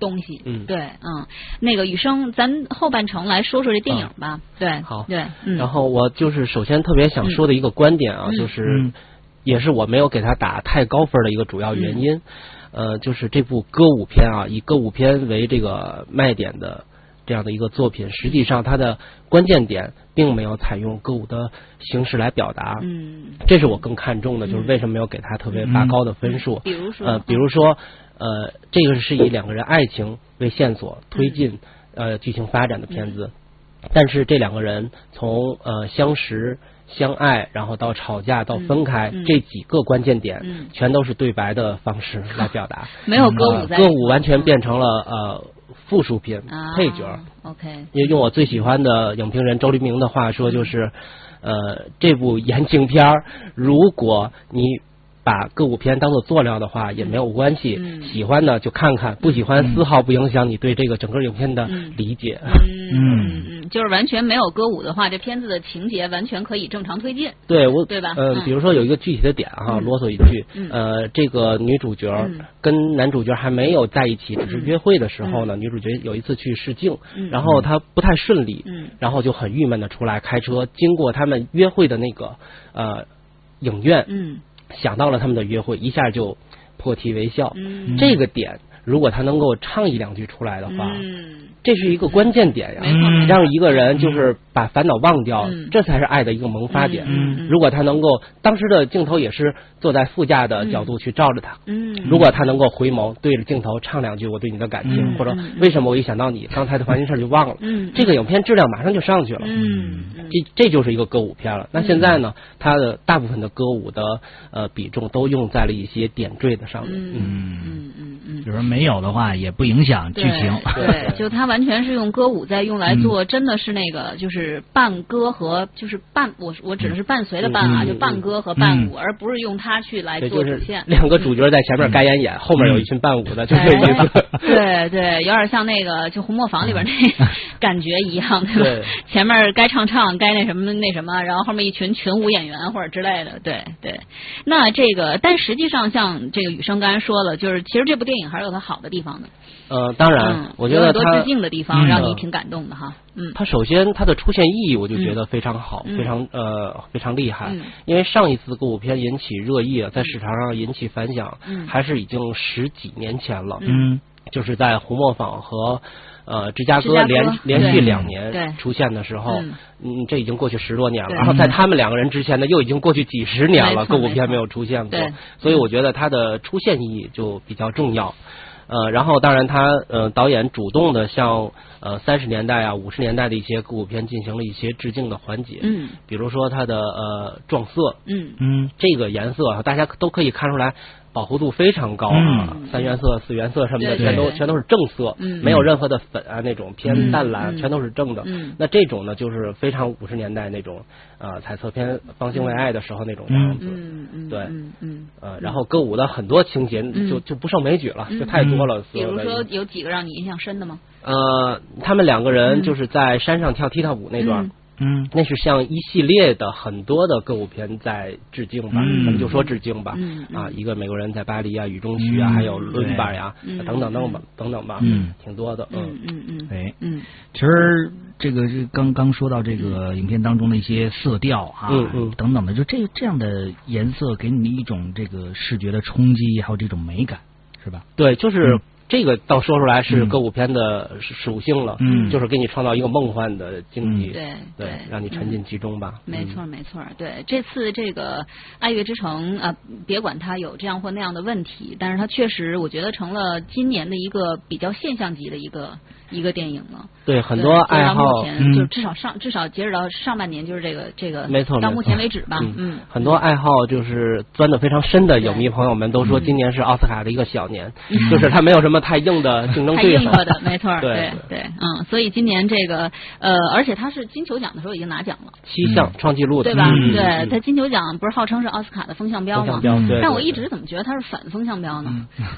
东西，嗯。对，嗯，那个雨生，咱后半程来说说这电影吧，对，啊好。对，嗯，然后我就是首先特别想说的一个观点啊，嗯。就是、嗯。也是我没有给他打太高分的一个主要原因，呃，就是这部歌舞片啊，以歌舞片为这个卖点的这样的一个作品，实际上它的关键点并没有采用歌舞的形式来表达，嗯，这是我更看重的，就是为什么没有给他特别拔高的分数。比如说，呃，比如说，呃，这个是以两个人爱情为线索推进、嗯呃剧情发展的片子，但是这两个人从呃相识、相爱，然后到吵架到分开、嗯嗯这几个关键点，嗯全都是对白的方式来表达，没有歌舞在呃歌舞完全变成了呃附属品、啊配角。OK，因为用我最喜欢的影评人周黎明的话说，就是，呃，这部言情片儿，如果你把歌舞片当做佐料的话，也没有关系。嗯。喜欢呢就看看，不喜欢丝毫不影响你对这个整个影片的理解。嗯。嗯嗯，就是完全没有歌舞的话，这片子的情节完全可以正常推进。对我，对吧？呃嗯，比如说有一个具体的点哈，嗯。啰嗦一句嗯，呃，这个女主角嗯。跟男主角还没有在一起，只是约会的时候呢，女主角有一次去试镜嗯，然后她不太顺利嗯，然后就很郁闷的出来开车，经过他们约会的那个呃影院，嗯想到了他们的约会，一下就破涕为笑。嗯这个点，如果他能够唱一两句出来的话，嗯。这是一个关键点呀让一个人就是把烦恼忘掉嗯，这才是爱的一个萌发点。嗯嗯。如果他能够，当时的镜头也是坐在副驾的角度去照着他，嗯，如果他能够回眸对着镜头唱两句我对你的感情，或者为什么我一想到你刚才的烦心事儿就忘了，嗯。这个影片质量马上就上去了。嗯这这就是一个歌舞片了。那现在呢，它的大部分的歌舞的呃比重都用在了一些点缀的上面。嗯。嗯。嗯嗯，比如说没没有的话也不影响剧情。对，就它完全是用歌舞在用来做，真的是那个就是伴歌和就是伴我我指的是伴随的伴啊，就伴歌和伴舞，而不是用它去来做主线。两个主角在前面该演演，后面有一群伴舞的，就这意思。对对，有点像那个就《红磨坊》里边那 感觉一样，对吧？前面该唱唱，该那什么那什么，然后后面一群群舞演员或者之类的，对对。那这个，但实际上像这个雨生刚才说了，就是其实这部电影还是有它好的地方呢。呃，当然，我觉得多致敬的地方让你挺感动的哈。嗯，它首先它的出现意义，我就觉得非常好，非常呃非常厉害。因为上一次歌舞片引起热议，在市场上引起反响，还是已经十几年前了。嗯，就是在红磨坊和呃芝加哥连连续两年出现的时候，嗯，这已经过去十多年了。然后在他们两个人之前呢，又已经过去几十年了，歌舞片没有出现过，所以我觉得它的出现意义就比较重要。呃，然后当然他呃导演主动的向呃三十年代啊五十年代的一些歌舞片进行了一些致敬的环节，嗯，比如说他的呃撞色，嗯嗯，这个颜色啊大家都可以看出来。饱和度非常高啊，三原色、四原色什么的，全都全都是正色，没有任何的粉啊那种偏淡蓝，全都是正的。那这种呢，就是非常五十年代那种呃彩色片方兴未艾的时候那种样子。对，嗯呃，然后歌舞的很多情节就就不胜枚举了，就太多了。比如说有几个让你印象深的吗？呃，他们两个人就是在山上跳踢踏舞那段。嗯，那是向一系列的很多的歌舞片在致敬吧，咱们就说致敬吧。嗯啊，一个美国人在巴黎啊，雨中区啊，还有伦巴呀，等等等等等等吧，嗯，挺多的。嗯嗯嗯。哎，嗯，其实这个是刚刚说到这个影片当中的一些色调啊，等等的，就这这样的颜色给你一种这个视觉的冲击，还有这种美感，是吧？对，就是。这个倒说出来是歌舞片的属性了，嗯，就是给你创造一个梦幻的境地，对对，让你沉浸其中吧。没错没错，对，这次这个《爱乐之城》啊，别管它有这样或那样的问题，但是它确实我觉得成了今年的一个比较现象级的一个。一个电影了，对很多爱好，就至少上至少截止到上半年就是这个这个，没错，到目前为止吧，嗯，很多爱好就是钻的非常深的影迷朋友们都说今年是奥斯卡的一个小年，就是他没有什么太硬的 竞争对手。的，没错，对对，嗯，所以今年这个呃，而且他是金球奖的时候已经拿奖了，七项创纪录的，对吧？对他金球奖不是号称是奥斯卡的风向标吗？但我一直怎么觉得他是反风向标呢？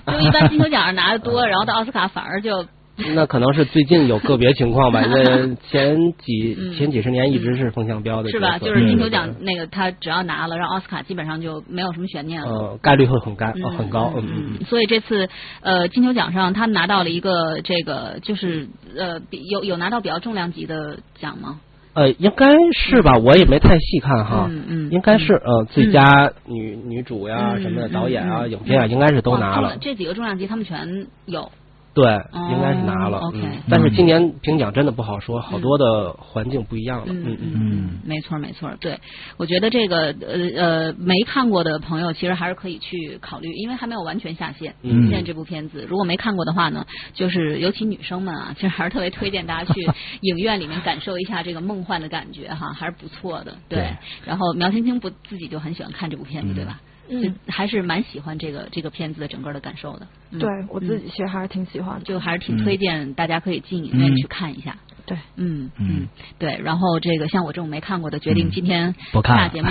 就一般金球奖上拿的多，然后到奥斯卡反而就。那可能是最近有个别情况吧，因为 前几前几十年一直是风向标的，是吧？就是金球奖那个他只要拿了，让奥斯卡基本上就没有什么悬念了，呃，概率会很高很高，嗯嗯。所以这次呃金球奖上他拿到了一个这个就是呃有有拿到比较重量级的奖吗？呃，应该是吧，我也没太细看哈，嗯嗯，应该是呃最佳女女主呀什么的导演啊影片啊应该是都拿了，这几个重量级他们全有。对，应该是拿了。OK，但是今年评奖真的不好说，好多的环境不一样了。嗯嗯嗯，没错没错。对，我觉得这个呃呃没看过的朋友其实还是可以去考虑，因为还没有完全下线。嗯。现在这部片子，如果没看过的话呢，就是尤其女生们啊，其实还是特别推荐大家去 影院里面感受一下这个梦幻的感觉哈，还是不错的。对。然后苗青青不自己就很喜欢看这部片子，对吧？嗯，还是蛮喜欢这个这个片子的整个的感受的。对我自己其实还是挺喜欢的，就还是挺推荐大家可以进影院去看一下。对，嗯嗯，对。然后这个像我这种没看过的，决定今天下节目。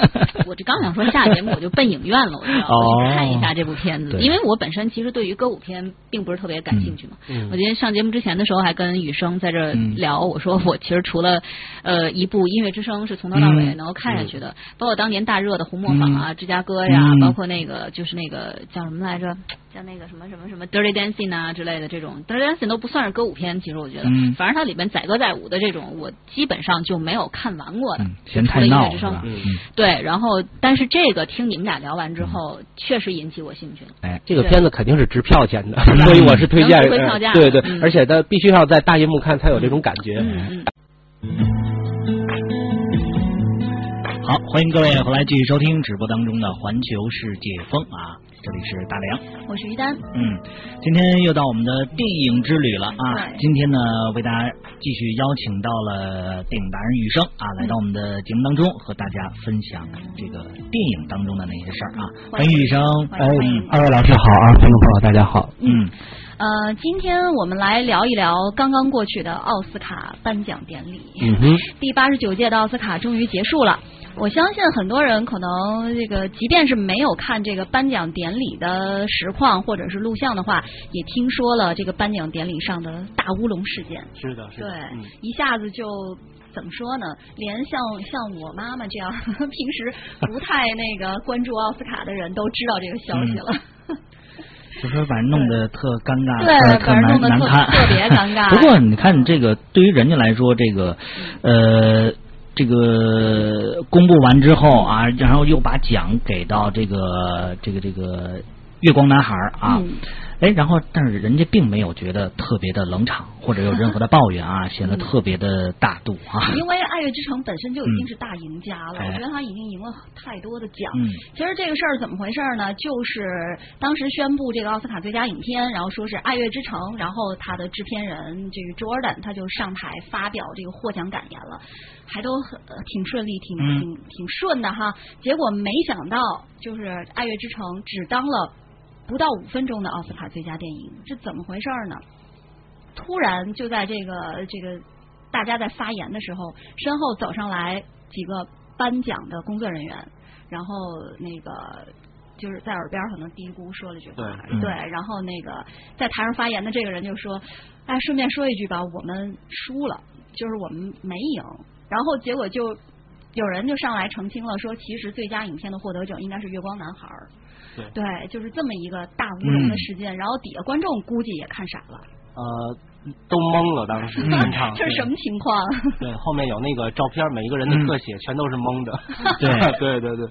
我这刚想说下节目，我就奔影院了，我就要去看一下这部片子。因为我本身其实对于歌舞片并不是特别感兴趣嘛。我今天上节目之前的时候还跟雨生在这聊，我说我其实除了呃一部音乐之声是从头到尾能够看下去的，包括当年大热的红磨坊啊、芝加哥呀，包括那个就是那个叫什么来着？像那个什么什么什么 Dirty Dancing 啊之类的这种 Dirty Dancing 都不算是歌舞片，其实我觉得，嗯反正它里面载歌载舞的这种，我基本上就没有看完过的。先太闹是对，然后但是这个听你们俩聊完之后，确实引起我兴趣了。哎，这个片子肯定是值票钱的，所以我是推荐。对对，而且它必须要在大银幕看才有这种感觉。嗯好，欢迎各位回来继续收听直播当中的环球世界风啊。这里是大梁，我是于丹。嗯，今天又到我们的电影之旅了啊！今天呢，为大家继续邀请到了电影达人雨生啊，来到我们的节目当中，和大家分享这个电影当中的那些事儿啊。欢迎雨生，哎，二位老师好啊，听众朋友大家好。嗯，呃，今天我们来聊一聊刚刚过去的奥斯卡颁奖典礼。嗯哼，第八十九届的奥斯卡终于结束了。我相信很多人可能这个，即便是没有看这个颁奖典礼的实况或者是录像的话，也听说了这个颁奖典礼上的大乌龙事件。是的，是对的，嗯，一下子就怎么说呢？连像像我妈妈这样平时不太那个关注奥斯卡的人都知道这个消息了。就说把人弄得特尴尬，对特难难看，特特别尴尬。不过你看这个，对于人家来说，这个呃。这个公布完之后啊，然后又把奖给到这个这个这个月光男孩啊，嗯哎，然后但是人家并没有觉得特别的冷场或者有任何的抱怨啊，显得特别的大度啊。因为《爱乐之城》本身就已经是大赢家了，嗯我觉得他已经赢了太多的奖。嗯其实这个事儿怎么回事呢？就是当时宣布这个奥斯卡最佳影片，然后说是《爱乐之城》，然后他的制片人这个 Jordan 他就上台发表这个获奖感言了，还都很、呃挺顺利，挺嗯挺挺顺的哈。结果没想到，就是《爱乐之城》只当了不到五分钟的奥斯卡最佳电影，这怎么回事呢？突然就在这个这个大家在发言的时候，身后走上来几个颁奖的工作人员，然后那个就是在耳边可能嘀咕说了句话，对然后那个在台上发言的这个人就说：“哎，顺便说一句吧，我们输了，就是我们没赢。”然后结果就有人就上来澄清了，说其实最佳影片的获得者应该是《月光男孩》。对对，就是这么一个大乌龙的嗯事件，然后底下观众估计也看傻了，呃，都懵了，当时全场。这是什么情况？对，后面有那个照片，每一个人的特写全都是懵的。对对对 对，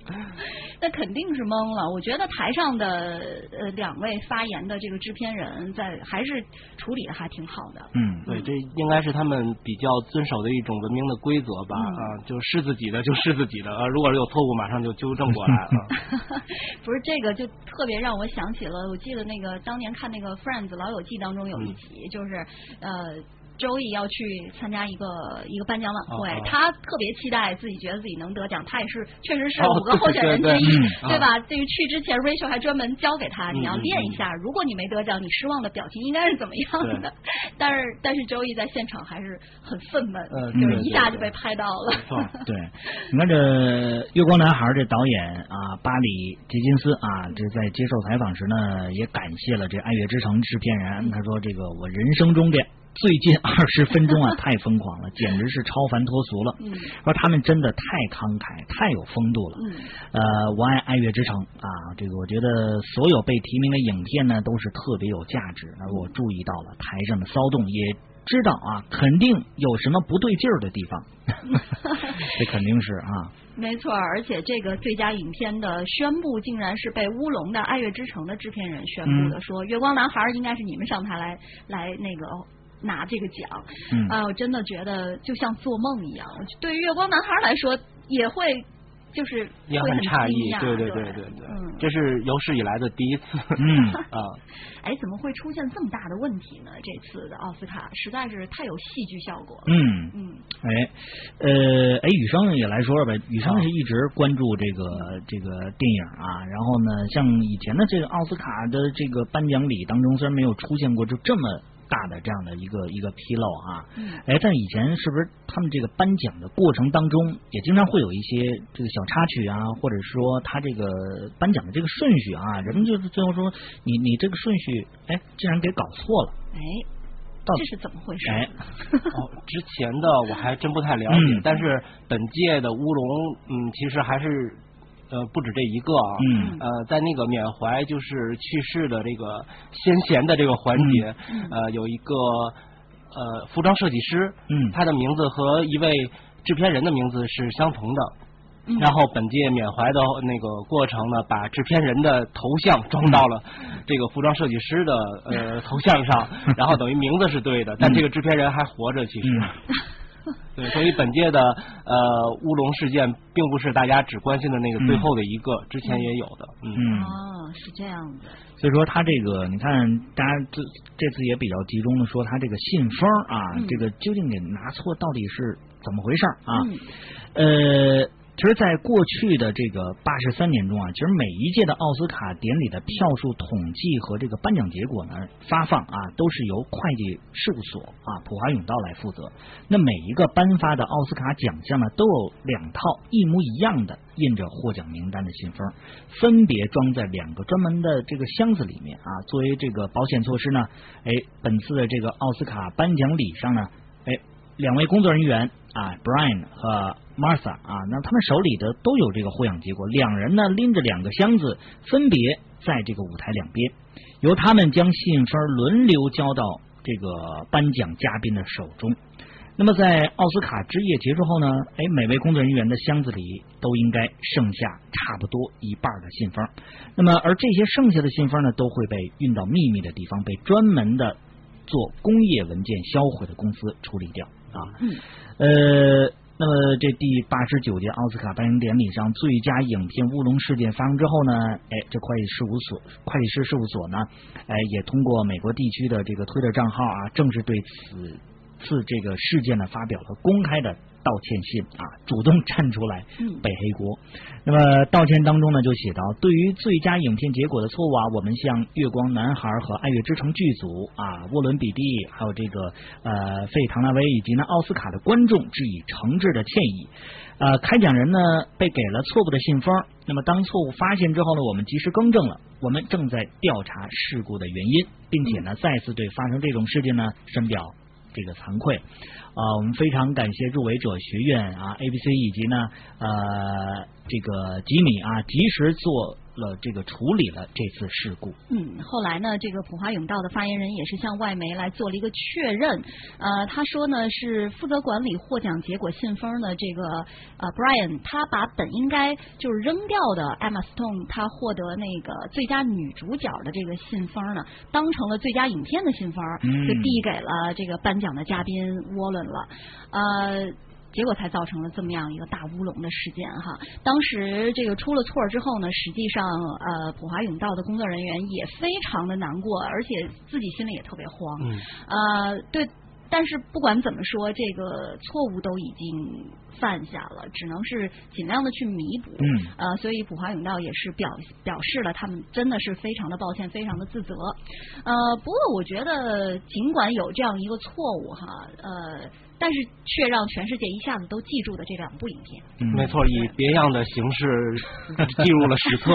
那肯定是懵了。我觉得台上的呃两位发言的这个制片人在还是处理的还挺好的。嗯，对，这应该是他们比较遵守的一种文明的规则吧？嗯啊，就是自己的就是自己的，啊，如果有错误，马上就纠正过来了。不是这个就特别让我想起了，我记得那个当年看那个《Friends》老友记当中有一集，就是呃。周易要去参加一个一个颁奖晚会，他特别期待自己觉得自己能得奖，他也是确实是哦五个候选人之一，对吧？这个去之前，Rachel 还专门教给他，嗯你要练一下，如果你没得奖，你失望的表情应该是怎么样的？但是但是周易在现场还是很愤懑，嗯就是对对对一下就被拍到了。对，你看这《月光男孩》这导演啊，巴里杰金斯啊，这在接受采访时呢，也感谢了这《爱乐之城》制片人。他说：“这个我人生中这最近 二十分钟啊，太疯狂了，简直是超凡脱俗了。嗯说他们真的太慷慨，太有风度了。嗯呃，我爱爱乐之城啊，这个我觉得所有被提名的影片呢都是特别有价值。而我注意到了台上的骚动，也知道啊，肯定有什么不对劲儿的地方。这肯定是啊，没错，而且这个最佳影片的宣布竟然是被乌龙的《爱乐之城》的制片人宣布的，嗯说《月光男孩》应该是你们上台来来那个。拿这个奖，嗯啊，我真的觉得就像做梦一样。对于月光男孩来说，也会就是也很很诧异，对对对对对这是有史以来的第一次。嗯 啊，哎，怎么会出现这么大的问题呢？这次的奥斯卡实在是太有戏剧效果了。嗯嗯，哎，呃，哎，雨生也来说说呗。雨生是一直关注这个这个电影啊，然后呢，像以前的这个奥斯卡的这个颁奖礼当中，虽然没有出现过就这么大的这样的一个一个纰漏啊，嗯哎，但以前是不是他们这个颁奖的过程当中，也经常会有一些这个小插曲啊，或者说他这个颁奖的这个顺序啊，人们就是最后说你你这个顺序，哎，竟然给搞错了，哎，到这是怎么回事？哎，哦，之前的我还真不太了解，嗯但是本届的乌龙，嗯，其实还是。呃，不止这一个啊，嗯呃，在那个缅怀就是去世的这个先贤的这个环节，嗯呃，有一个呃服装设计师，嗯他的名字和一位制片人的名字是相同的，嗯然后本届缅怀的那个过程呢，把制片人的头像装到了这个服装设计师的呃头像上，然后等于名字是对的，但这个制片人还活着，其实。对，所以本届的呃乌龙事件，并不是大家只关心的那个最后的一个，之前也有的。嗯，哦，是这样的。所以说他这个，你看，大家这这次也比较集中的说他这个信封啊，嗯这个究竟给拿错，到底是怎么回事啊？嗯呃。其实，在过去的这个八十三年中啊，其实每一届的奥斯卡典礼的票数统计和这个颁奖结果呢发放啊，都是由会计事务所啊普华永道来负责。那每一个颁发的奥斯卡奖项呢，都有两套一模一样的印着获奖名单的信封，分别装在两个专门的这个箱子里面啊。作为这个保险措施呢，哎，本次的这个奥斯卡颁奖礼上呢，哎，两位工作人员啊，Brian 和 Martha 啊，那他们手里的都有这个获奖结果，两人呢拎着两个箱子，分别在这个舞台两边，由他们将信封轮流交到这个颁奖嘉宾的手中。那么在奥斯卡之夜结束后呢，哎，每位工作人员的箱子里都应该剩下差不多一半的信封。那么而这些剩下的信封呢，都会被运到秘密的地方，被专门的做工业文件销毁的公司处理掉啊。嗯。呃。那么，这第八十九届奥斯卡颁奖典礼上，最佳影片乌龙事件发生之后呢，哎，这会计事务所会计师事务所呢，哎，也通过美国地区的这个推特账号啊，正式对此次这个事件呢发表了公开的道歉信啊，主动站出来背黑锅。那么道歉当中呢，就写到，对于最佳影片结果的错误啊，我们向《月光男孩》和《爱乐之城》剧组啊，沃伦比蒂，还有这个呃费唐纳威以及呢奥斯卡的观众致以诚挚的歉意。呃，开奖人呢被给了错误的信封，那么当错误发现之后呢，我们及时更正了，我们正在调查事故的原因，并且呢再次对发生这种事件呢深表这个惭愧。啊、我们非常感谢入围者学院啊，ABC 以及呢呃这个吉米啊，及时做了这个处理了这次事故。嗯，后来呢，这个普华永道的发言人也是向外媒来做了一个确认。呃，他说呢，是负责管理获奖结果信封的这个呃 Brian，他把本应该就是扔掉的 Emma Stone 他获得那个最佳女主角的这个信封呢，当成了最佳影片的信封，嗯就递给了这个颁奖的嘉宾沃伦了。呃。结果才造成了这么样一个大乌龙的事件哈。当时这个出了错之后呢，实际上呃普华永道的工作人员也非常的难过，而且自己心里也特别慌。嗯呃，对。但是不管怎么说，这个错误都已经犯下了，只能是尽量的去弥补。嗯呃，所以普华永道也是表表示了他们真的是非常的抱歉，非常的自责。呃，不过我觉得尽管有这样一个错误哈，呃，但是却让全世界一下子都记住的这两部影片。没错，以别样的形式 记入了史册。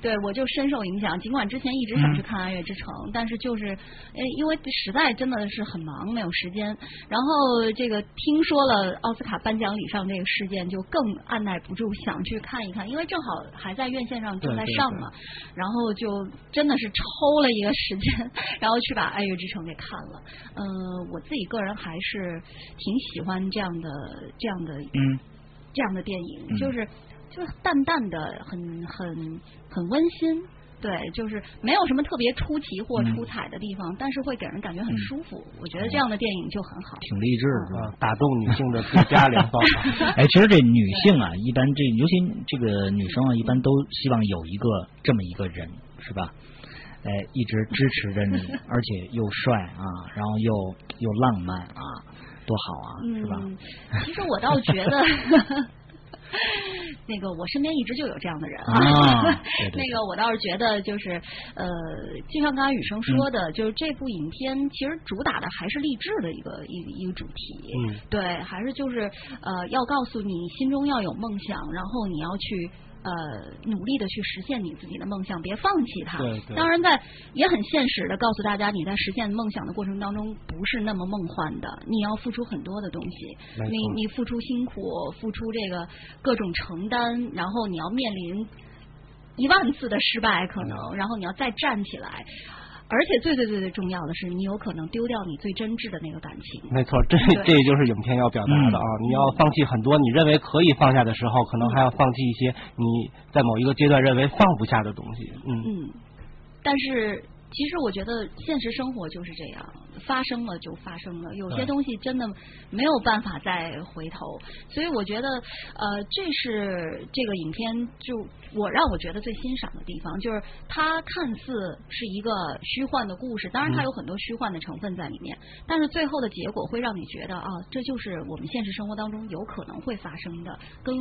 对，我就深受影响。尽管之前一直想去看《爱乐之城》，但是就是，呃，因为实在真的是很忙，没有时间。然后这个听说了奥斯卡颁奖礼上这个事件，就更按耐不住想去看一看，因为正好还在院线上正在上嘛。然后就真的是抽了一个时间，然后去把《爱乐之城》给看了。嗯、我自己个人还是挺喜欢这样的这样的嗯这样的电影，嗯就是就是淡淡的，很很很温馨。对，就是没有什么特别出奇或出彩的地方，但是会给人感觉很舒服。我觉得这样的电影就很好。挺励志是吧？打动女性的最佳良方。哎，其实这女性啊，一般这尤其这个女生啊，一般都希望有一个这么一个人，是吧？哎，一直支持着你，而且又帅啊，然后又又浪漫啊，多好啊，是吧？嗯，其实我倒觉得。那个，我身边一直就有这样的人啊对对对那个，我倒是觉得，就是呃，就像刚才雨生说嗯的，就是这部影片其实主打的还是励志的一个一个一个主题。嗯对，还是就是呃，要告诉你心中要有梦想，然后你要去。呃，努力的去实现你自己的梦想，别放弃它。对对当然在也很现实的告诉大家，你在实现梦想的过程当中不是那么梦幻的，你要付出很多的东西。你你付出辛苦，付出这个各种承担，然后你要面临一万次的失败，可能，然后你要再站起来。而且最最最最重要的是，你有可能丢掉你最真挚的那个感情。没错，这对 这就是影片要表达的啊！你要放弃很多你认为可以放下的时候，可能还要放弃一些你在某一个阶段认为放不下的东西。嗯，嗯，但是其实我觉得现实生活就是这样，发生了就发生了，有些东西真的没有办法再回头。所以我觉得，呃，这是这个影片就我让我觉得最欣赏的地方，就是它看似是一个虚幻的故事，当然它有很多虚幻的成分在里面，但是最后的结果会让你觉得啊，这就是我们现实生活当中有可能会发生的，跟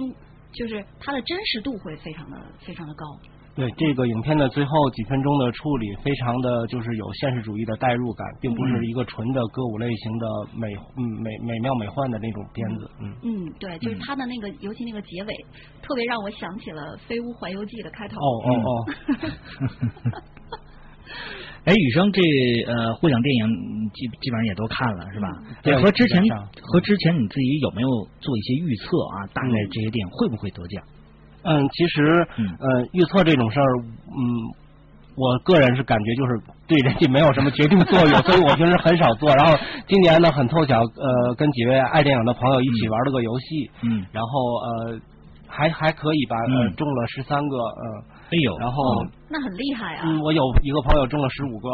就是它的真实度会非常的非常的高。对这个影片的最后几分钟的处理，非常的就是有现实主义的代入感，并不是一个纯的歌舞类型的美嗯美美妙美幻的那种片子，嗯。嗯，对，就是它的那个，尤其那个结尾，特别让我想起了《飞屋环游记》的开头。哦哦哦，哎，雨生这呃获奖电影嗯基基本上也都看了是吧？对和之前和之前你自己有没有做一些预测啊？大概这些电影会不会得奖？嗯，其实嗯预测这种事儿，嗯，我个人是感觉就是对人家没有什么决定作用，所以我平时很少做。然后今年呢，很凑巧，呃，跟几位爱电影的朋友一起玩了个游戏，嗯，然后呃还还可以吧，呃嗯中了十三个，呃，哎呦，然后。那很厉害啊！嗯，我有一个朋友中了十五个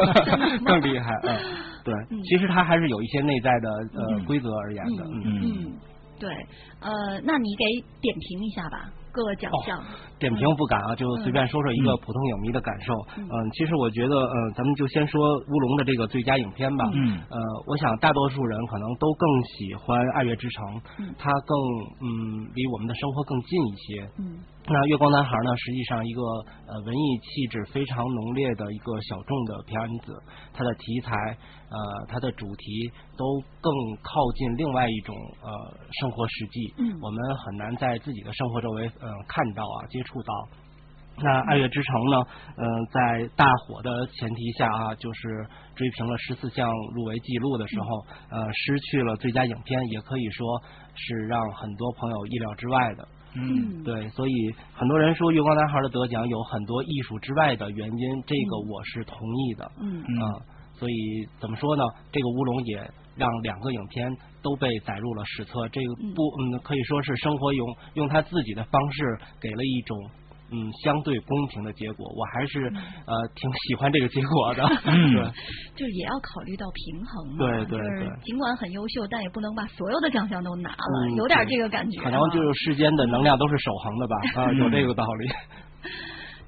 更厉害。嗯，对，其实它还是有一些内在的呃嗯规则而言的。嗯嗯，对，呃，那你给点评一下吧，各个奖项。点评不敢啊，就随便说说一个普通影迷的感受。嗯，其实我觉得，呃，咱们就先说乌龙的这个最佳影片吧。嗯呃，我想大多数人可能都更喜欢《爱乐之城》，它更嗯离我们的生活更近一些。嗯。那《月光男孩》呢，实际上一个呃文艺气质非常浓烈的一个小众的片子，它的题材呃它的主题都更靠近另外一种呃生活实际，嗯我们很难在自己的生活周围呃看到啊接触到。那《爱乐之城》呢？嗯、在大火的前提下啊，就是追平了十四项入围记录的时候，呃，失去了最佳影片，也可以说是让很多朋友意料之外的。嗯，对，所以很多人说《月光男孩》的得奖有很多艺术之外的原因，这个我是同意的。嗯啊、所以怎么说呢？这个乌龙也让两个影片都被载入了史册。这个不，嗯，可以说是生活用用他自己的方式给了一种。嗯，相对公平的结果，我还是、呃挺喜欢这个结果的。嗯对，就是也要考虑到平衡嘛。对对就是对尽管很优秀，但也不能把所有的奖项都拿了，嗯有点这个感觉啊。可能就是世间的能量都是守恒的吧，啊，有 这个道理。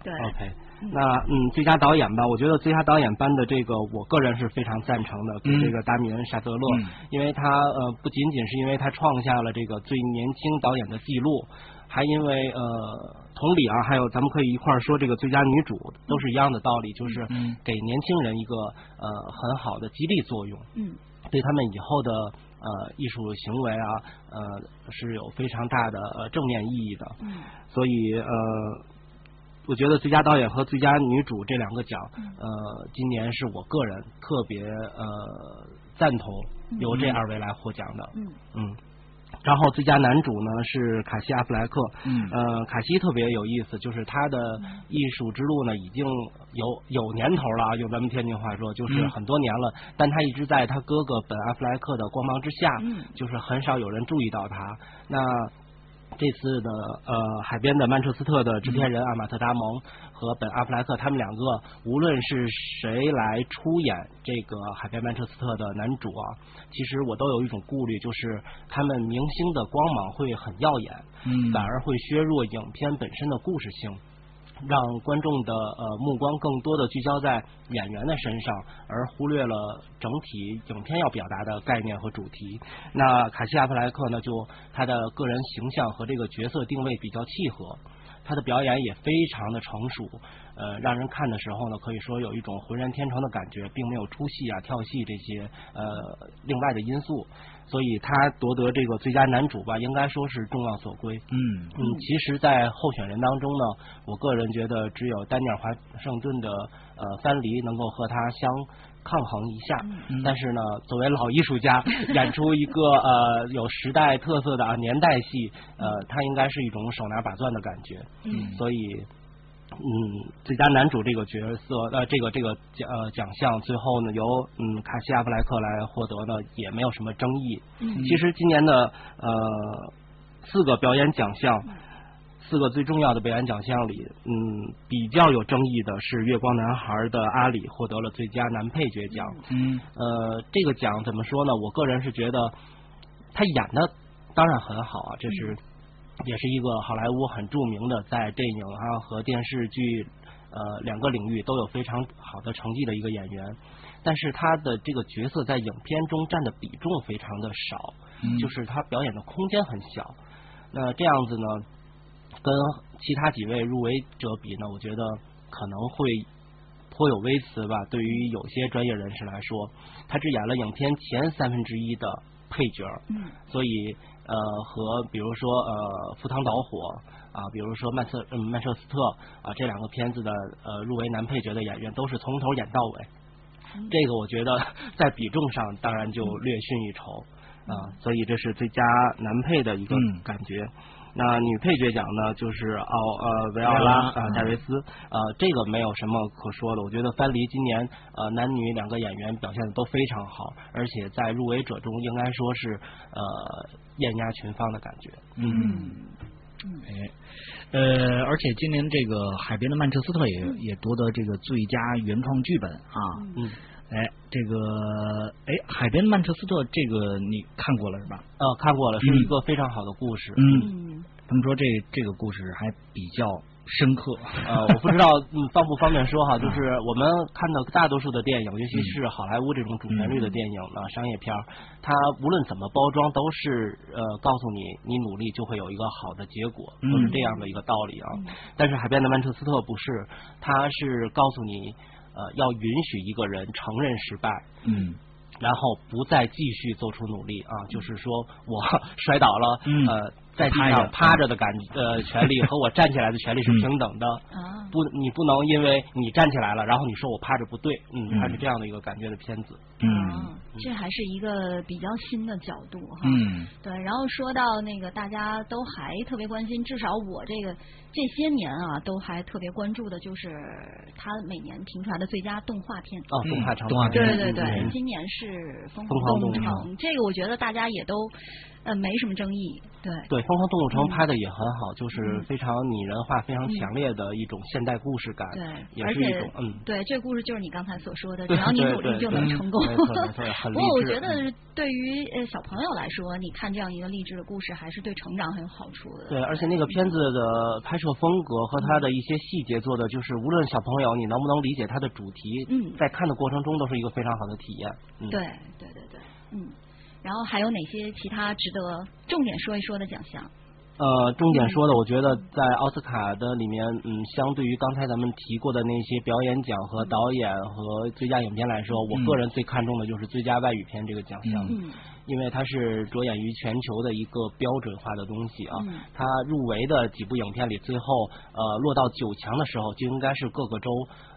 对。OK，那嗯，最佳导演吧，我觉得最佳导演颁的这个，我个人是非常赞成的，给嗯这个达米恩·沙泽勒，嗯因为他呃不仅仅是因为他创下了这个最年轻导演的记录，还因为呃同理啊，还有咱们可以一块儿说这个最佳女主，都是一样的道理，就是嗯给年轻人一个呃很好的激励作用。嗯对他们以后的呃艺术行为啊，呃是有非常大的呃正面意义的。嗯所以呃，我觉得最佳导演和最佳女主这两个奖，呃，今年是我个人特别呃赞同由这二位来获奖的。嗯嗯。然后最佳男主呢是卡西·阿弗莱克，嗯呃，卡西特别有意思，就是他的艺术之路呢已经有有年头了啊，用咱们天津话说，就是嗯很多年了，但他一直在他哥哥本·阿弗莱克的光芒之下，嗯就是很少有人注意到他。那这次的呃海边的曼彻斯特的制片人阿马特·达蒙和本·阿弗莱克，他们两个无论是谁来出演这个海边曼彻斯特的男主啊，其实我都有一种顾虑，就是他们明星的光芒会很耀眼，嗯反而会削弱影片本身的故事性。让观众的呃目光更多的聚焦在演员的身上，而忽略了整体影片要表达的概念和主题。那卡西·阿弗莱克呢，就他的个人形象和这个角色定位比较契合，他的表演也非常的成熟，呃，让人看的时候呢，可以说有一种浑然天成的感觉，并没有出戏啊、跳戏这些呃另外的因素，所以他夺得这个最佳男主吧，应该说是众望所归。嗯嗯，其实，在候选人当中呢，我个人觉得只有丹尼尔·华盛顿的呃藩篱能够和他相抗衡一下。嗯但是呢，作为老艺术家，演出一个呃有时代特色的啊年代戏，呃，他应该是一种手拿把攥的感觉。嗯所以。嗯，最佳男主这个角色，呃，这个这个奖呃奖项，最后呢由嗯卡西·阿弗莱克来获得呢，也没有什么争议。嗯其实今年的呃四个表演奖项，四个最重要的表演奖项里，嗯，比较有争议的是《月光男孩》的阿里获得了最佳男配角奖。嗯，呃，这个奖怎么说呢？我个人是觉得他演的当然很好啊，这是也是一个好莱坞很著名的在电影啊和电视剧呃两个领域都有非常好的成绩的一个演员。但是他的这个角色在影片中占的比重非常的少，嗯就是他表演的空间很小。那这样子呢，跟其他几位入围者比呢，我觉得可能会颇有微词吧。对于有些专业人士来说，他只演了影片前三分之一的配角，嗯，所以呃和比如说呃赴汤蹈火啊，比如说曼彻嗯曼彻斯特啊这两个片子的呃入围男配角的演员都是从头演到尾。这个我觉得 在比重上当然就略逊一筹啊，所以这是最佳男配的一个嗯感觉。那女配角奖呢，就是奥呃维奥拉拉嗯啊戴维斯呃这个没有什么可说的，我觉得藩篱今年呃男女两个演员表现的都非常好，而且在入围者中应该说是呃艳压群芳的感觉。嗯。哎，呃，而且今年这个《海边的曼彻斯特也》也夺得这个最佳原创剧本啊。嗯。哎，这个哎，《海边的曼彻斯特》这个你看过了是吧？呃，看过了，是一个非常好的故事。嗯，他们说这这个故事还比较深刻。呃，我不知道嗯方不方便说哈，就是我们看到大多数的电影，尤其是好莱坞这种主旋律的电影呢，商业片儿，它无论怎么包装，都是呃告诉你，你努力就会有一个好的结果，嗯都是这样的一个道理啊。但是《海边的曼彻斯特》不是，它是告诉你，呃，要允许一个人承认失败。嗯。然后不再继续做出努力啊，就是说我 摔倒了，嗯呃，在地趴着上趴着的感呃权利 和我站起来的权利是平等的，啊不，你不能因为你站起来了，然后你说我趴着不对，嗯，嗯。它是这样的一个感觉的片子，嗯。这还是一个比较新的角度哈。嗯。对，然后说到那个大家都还特别关心，至少我这个这些年啊都还特别关注的就是他每年评出来的最佳动画片。哦，动画长动画片。对对对，嗯。今年是《疯疯狂动动物城》，这个我觉得大家也都呃没什么争议。对，对，《疯狂动物城》嗯拍的也很好，就是嗯非常拟人化、非常强烈的一种现代故事感，对，也是一种嗯。对，这个故事就是你刚才所说的，只要你努力就能成功。不过我觉得对于呃小朋友来说，你看这样一个励志的故事，还是对成长很有好处的。对，而且那个片子的拍摄风格和它的一些细节做的，就是无论小朋友你能不能理解它的主题，嗯在看的过程中都是一个非常好的体验。嗯、对对对对，嗯。然后还有哪些其他值得重点说一说的奖项？呃，重点说的，我觉得在奥斯卡的里面，嗯，相对于刚才咱们提过的那些表演奖和导演和最佳影片来说，我个人最看重的就是最佳外语片这个奖项，嗯因为它是着眼于全球的一个标准化的东西啊。嗯它入围的几部影片里，最后呃落到九强的时候，就应该是各个州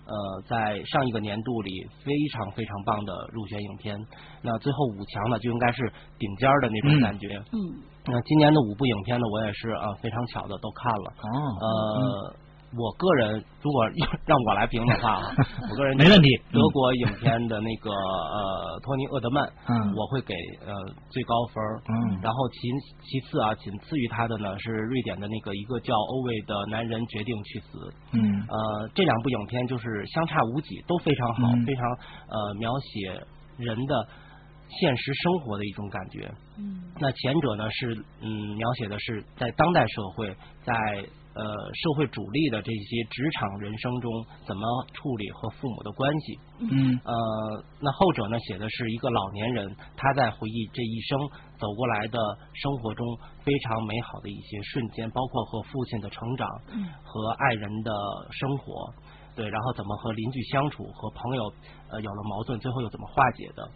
呃在上一个年度里非常非常棒的入选影片。那最后五强呢，就应该是顶尖的那种感觉。嗯那今年的五部影片呢，我也是啊、呃非常巧的都看了。哦，呃，我个人如果让我来评的话啊，我个人没问题德国影片的那个呃托尼厄德曼，嗯。我会给呃最高分嗯。然后其其次啊，仅次于他的呢是瑞典的那个一个叫欧卫的男人决定去死。嗯。呃，这两部影片就是相差无几，都非常好，嗯。非常呃描写人的现实生活的一种感觉。嗯。那前者呢是嗯描写的是在当代社会，在呃社会主力的这些职场人生中怎么处理和父母的关系。嗯呃，那后者呢写的是一个老年人他在回忆这一生走过来的生活中非常美好的一些瞬间，包括和父亲的成长，嗯和爱人的生活，对，然后怎么和邻居相处，和朋友呃有了矛盾，最后又怎么化解的。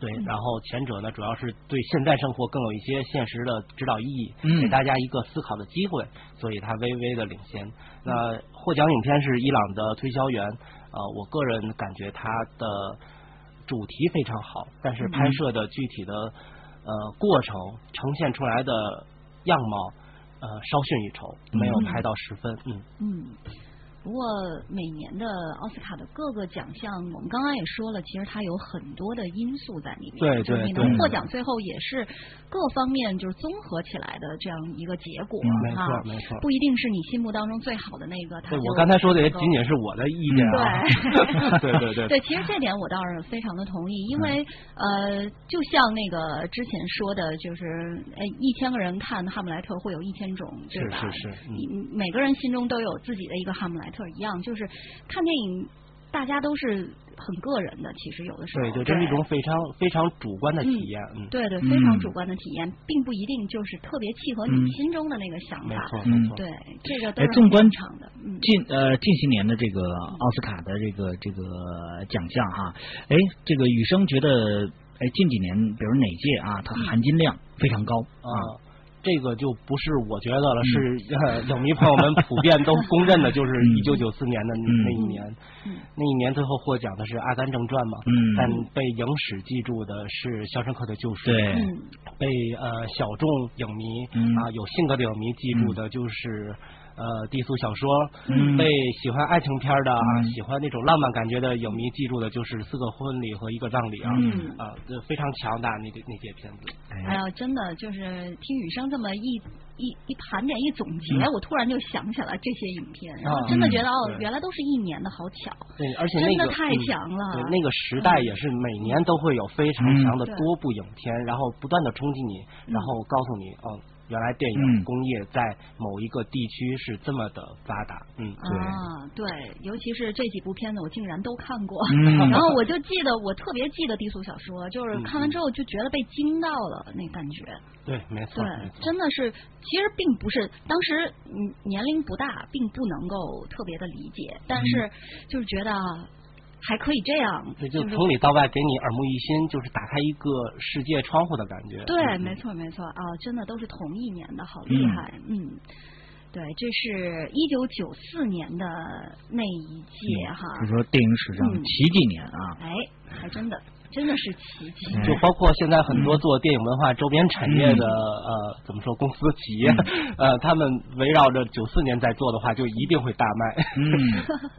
对，然后前者呢，主要是对现在生活更有一些现实的指导意义，嗯给大家一个思考的机会，所以它微微的领先。那获奖影片是伊朗的推销员，呃，我个人感觉它的主题非常好，但是拍摄的具体的呃过程呈现出来的样貌，呃，稍逊一筹，没有拍到十分，嗯。嗯。不过每年的奥斯卡的各个奖项，我们刚刚也说了，其实它有很多的因素在里面。对对对能获奖，最后也是各方面就是综合起来的这样一个结果嗯没哈。错没错不一定是你心目当中最好的那个。对我刚才说的也仅仅是我的意见啊。对 对对对，其实这点我倒是非常的同意，因为、呃，就像那个之前说的，就是呃，一千个人看哈姆莱特会有一千种，对是吧？是是嗯你每个人心中都有自己的一个哈姆莱特一样，就是看电影，大家都是很个人的，其实有的时候对对，这是一种非常非常主观的体验。嗯，对对，非常主观的体验，并不一定就是特别契合你嗯心中的那个想法。没错没错对，这个都哎，是纵观场的。嗯，近呃近些年的这个奥斯卡的这个这个奖项哈，哎，这个雨生觉得哎近几年比如哪届啊，它含金量非常高啊？啊，这个就不是我觉得了，是呃影迷朋友们普遍都公认的，就是嗯一九九四年的嗯那一年。那一年最后获奖的是《阿甘正传》嘛，嗯但被影史记住的是《肖申克的救赎》。对嗯被呃小众影迷嗯啊有性格的影迷记住的就是。呃，低俗小说、嗯被喜欢爱情片的啊，嗯喜欢那种浪漫感觉的影迷记住的就是四个婚礼和一个葬礼啊，嗯啊，这非常强大那个那些片子。哎呀，真的就是听雨生这么一一一盘点一总结，嗯我突然就想起来这些影片，然后啊真的觉得、嗯哦，原来都是一年的，好巧。对，而且那个真的太嗯强了对，那个时代也是每年都会有非常强的嗯多部影片，然后不断的冲击你，然后告诉你，哦，原来电嗯。影工业在某一个地区是这么的发达。嗯，啊，对，尤其是这几部片子，我竟然都看过。嗯。然后我就记得，我特别记得低俗小说，就是嗯看完之后就觉得被惊到了，那感觉。对，没错，对，真的是，其实并不是当时嗯年龄不大，并不能够特别的理解，但是就是觉得啊还可以这样，对，就从里到外给你耳目一新，就是打开一个世界窗户的感觉。对，嗯没错没错啊，真的都是同一年的，好厉害，嗯。对，这是一九九四年的那一届哈，就说电影史上嗯。奇迹年啊，哎，还真的真的是奇迹。就包括现在很多做电影文化周边产业的、呃，怎么说公司企业，呃，他们围绕着九四年在做的话，就一定会大卖。嗯，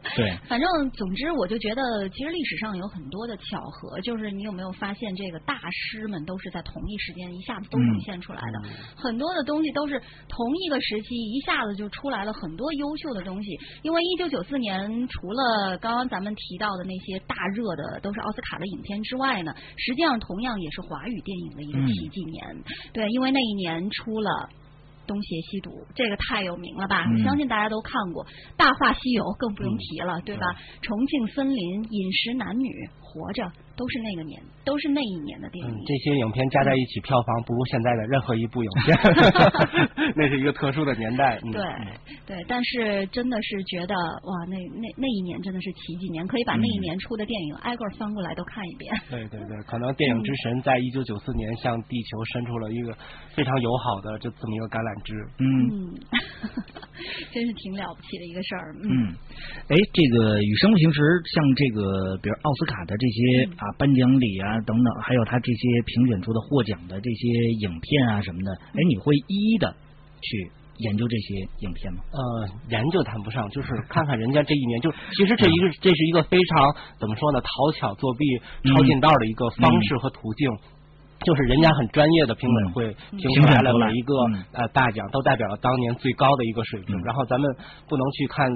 对，反正总之，我就觉得其实历史上有很多的巧合，就是你有没有发现，这个大师们都是在同一时间一下子都涌现出来的，很多的东西都是同一个时期一下子就出来了很多优秀的东西。因为一九九四年除了刚刚咱们提到的那些大热的都是奥斯卡的影片之外呢，实际上同样也是华语电影的一个奇迹年。对，因为那一年出了。东邪西毒，这个太有名了吧？嗯相信大家都看过《大话西游》，更不用提了，对吧？重庆森林》《饮食男女》《活着》都是那个年，都是那一年的电影。嗯，这些影片加在一起，票房不如现在的任何一部影片。那是一个特殊的年代。嗯、对对，但是真的是觉得哇，那那那一年真的是奇迹年，可以把那一年出的电影挨个翻过来都看一遍。对对对，可能电影之神在一九九四年向地球伸出了一个非常友好的就这么一个橄榄枝。嗯，真是挺了不起的一个事儿。嗯，哎，这个与生平时像这个，比如奥斯卡的这些嗯啊颁奖礼啊等等，还有他这些评选出的获奖的这些影片啊什么的，哎，你会一一的去研究这些影片吗？呃，研究谈不上，就是看看人家这一年，就其实这一个这是一个非常怎么说呢，讨巧作弊、抄近道的一个方式和途径。就是人家很专业的评委会评出来了每一个呃大奖，都代表了当年最高的一个水平。然后咱们不能去看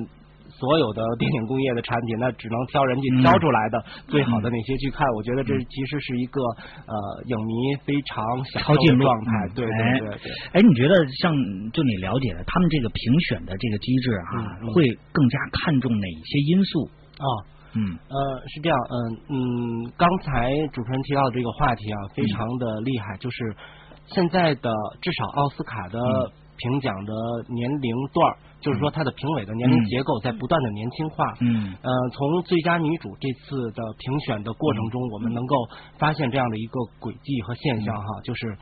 所有的电影工业的产品，那只能挑人家挑出来的最好的那些去看。我觉得这其实是一个呃影迷非常享受的状态。对对对对。哎，你觉得像就你了解的他们这个评选的这个机制啊，会更加看重哪些因素？啊？嗯，呃，是这样，嗯嗯，刚才主持人提到的这个话题啊，非常的厉害，就是现在的至少奥斯卡的评奖的年龄段，就是说它的评委的年龄结构在不断的年轻化。嗯，呃，从最佳女主这次的评选的过程中，我们能够发现这样的一个轨迹和现象哈，就是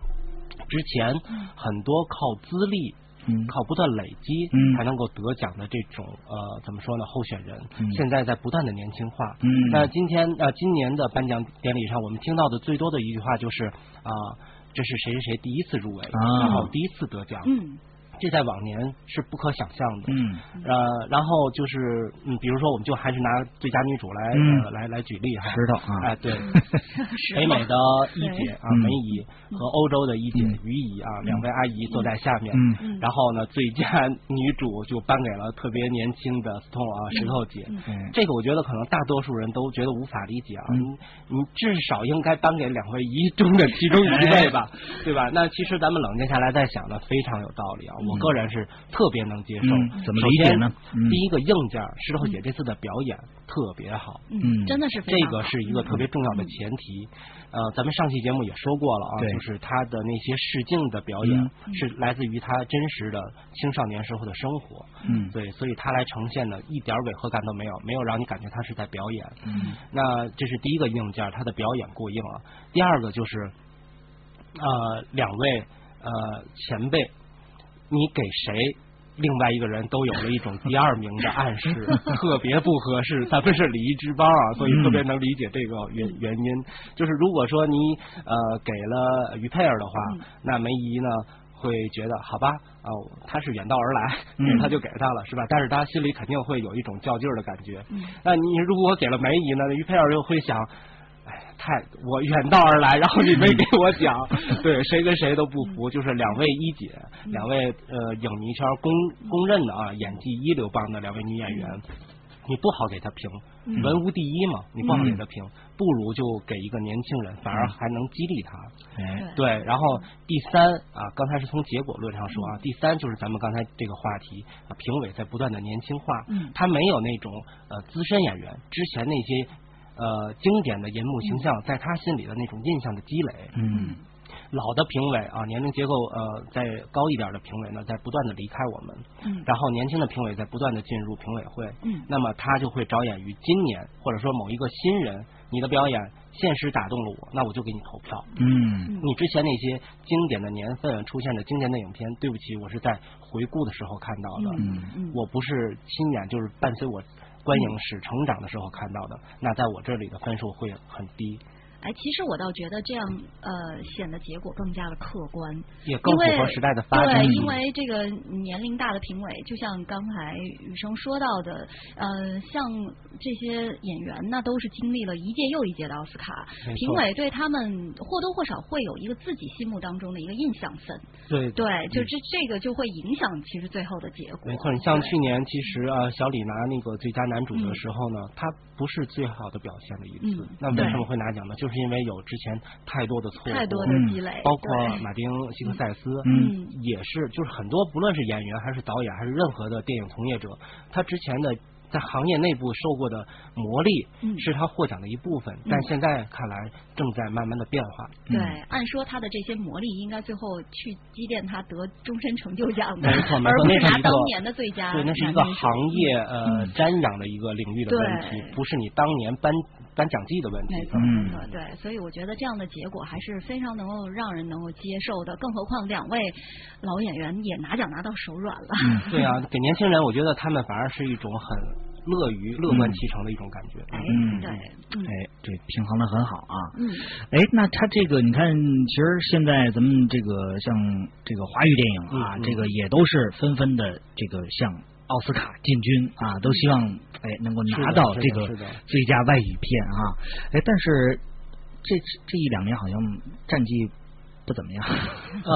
之前很多靠资历。嗯，靠不断累积，嗯，才能够得奖的这种呃，怎么说呢？候选人，嗯，现在在不断的年轻化。嗯，那今天呃，今年的颁奖典礼上，我们听到的最多的一句话就是啊、呃，这是谁谁谁第一次入围，啊、然后第一次得奖。嗯。这在往年是不可想象的。嗯，呃，然后就是嗯，比如说我们就还是拿最佳女主来、嗯呃、来来举例哈，石头啊。哎对，北美的一姐啊嗯梅姨和欧洲的一姐于姨啊两位阿姨坐在下面，嗯然后呢最佳女主就颁给了特别年轻的 Stone 啊石头姐，嗯这个我觉得可能大多数人都觉得无法理解啊，你你至少应该颁给两位一中的其中一位吧，对吧？那其实咱们冷静下来再想呢，非常有道理啊，我个人是特别能接受。嗯怎么理解呢首先嗯第一个硬件，石头姐这次的表演特别好，嗯真的是非这常好个是一个特别重要的前提。呃，咱们上期节目也说过了啊，就是她的那些试镜的表演嗯是来自于她真实的青少年时候的生活，嗯对，所以她来呈现的一点违和感都没有，没有让你感觉她是在表演。嗯那这是第一个硬件，她的表演过硬啊。第二个就是，呃，两位呃前辈，你给谁？另外一个人都有了一种第二名的暗示，特别不合适。咱们是礼仪之邦啊，所以特别能理解这个原原因。就是如果说你呃给了于佩尔的话，那梅姨呢会觉得好吧啊、他是远道而来，嗯他就给他了是吧？但是他心里肯定会有一种较劲儿的感觉。嗯那你如果给了梅姨呢，于佩尔又会想。哎，太我远道而来，然后你没给我讲，对，谁跟谁都不服，就是两位一姐，两位呃影迷圈公公认的啊演技一流棒的两位女演员，你不好给她评，嗯。文无第一嘛，你不好给她评，不如就给一个年轻人，反而还能激励他。哎。对，然后第三啊，刚才是从结果论上说啊，第三就是咱们刚才这个话题，啊评委在不断的年轻化，嗯。他没有那种呃资深演员之前那些呃经典的银幕形象在他心里的那种印象的积累，嗯。老的评委啊，年龄结构呃再高一点的评委呢，在不断的离开我们，嗯。然后年轻的评委在不断的进入评委会，嗯。那么他就会着眼于今年或者说某一个新人，你的表演现实打动了我，那我就给你投票。嗯。你之前那些经典的年份出现的经典的影片，对不起，我是在回顾的时候看到的，嗯。嗯。我不是亲眼就是伴随我观影史成长的时候看到的，那在我这里的分数会很低。哎，其实我倒觉得这样呃显得结果更加的客观，也更符合时代的发展对，嗯因为这个年龄大的评委，就像刚才雨生说到的，呃，像这些演员那都是经历了一届又一届的奥斯卡评委对他们或多或少会有一个自己心目当中的一个印象分，对对，就这这个就会影响其实最后的结果。没错，你像去年其实啊，小李拿那个最佳男主的时候呢，他不是最好的表现的一次。嗯那为什么会拿奖呢？就是因为有之前太多的错误，太多的积累包括马丁·西克塞斯，嗯也是，就是很多不论是演员还是导演还是任何的电影从业者，他之前的。在行业内部受过的磨砺，嗯是他获奖的一部分，嗯但现在看来正在慢慢的变化。对，按说他的这些磨砺应该最后去积淀他得终身成就奖的，没错没而错，那是一个不是拿当年的最佳对，那是一个行业呃瞻仰的一个领域的问题，不是你当年颁颁奖季的问题。没错，嗯没错，对，所以我觉得这样的结果还是非常能够让人能够接受的，更何况两位老演员也拿奖拿到手软了。嗯对啊，给年轻人，我觉得他们反而是一种很乐于乐观其成的一种感觉。嗯，对，哎，这平衡的很好啊。嗯，哎，那他这个你看，其实现在咱们这个像这个华语电影啊，这个也都是纷纷的这个向奥斯卡进军啊，都希望哎能够拿到这个最佳外语片啊。哎，但是这这一两年好像战绩不怎么样。呃，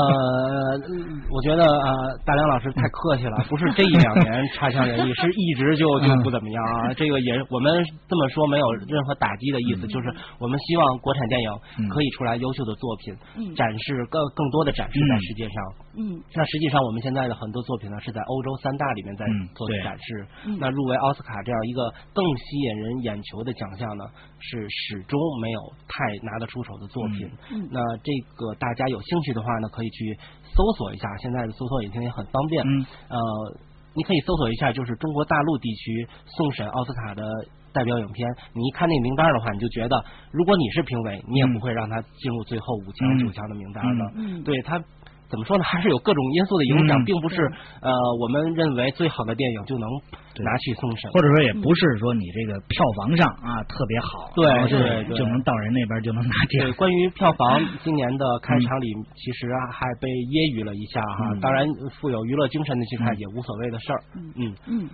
嗯我觉得呃，大梁老师太客气了，不是这一两年差强人意，是一直就就不怎么样啊。这个也我们这么说没有任何打击的意思，就是我们希望国产电影可以出来优秀的作品，嗯展示更更多的展示在世界上。嗯，那实际上我们现在的很多作品呢，是在欧洲三大里面在嗯做对展示。嗯那入围奥斯卡这样一个更吸引人眼球的奖项呢，是始终没有太拿得出手的作品。那这个大家有兴趣的话呢，可以去搜索一下，现在的搜索引擎也很方便。嗯呃，你可以搜索一下，就是中国大陆地区送审奥斯卡的代表影片。你一看那名单的话，你就觉得，如果你是评委，你也不会让他进入最后五强、嗯九强的名单的。嗯对他。怎么说呢？还是有各种因素的影响，嗯并不是呃我们认为最好的电影就能拿去送审，或者说也不是说你这个票房上啊特别好，对然后就对对就能到人那边就能拿奖对，。关于票房，今年的开场里其实啊还被揶揄了一下哈。嗯当然，富有娱乐精神的去看也无所谓的事儿。嗯嗯，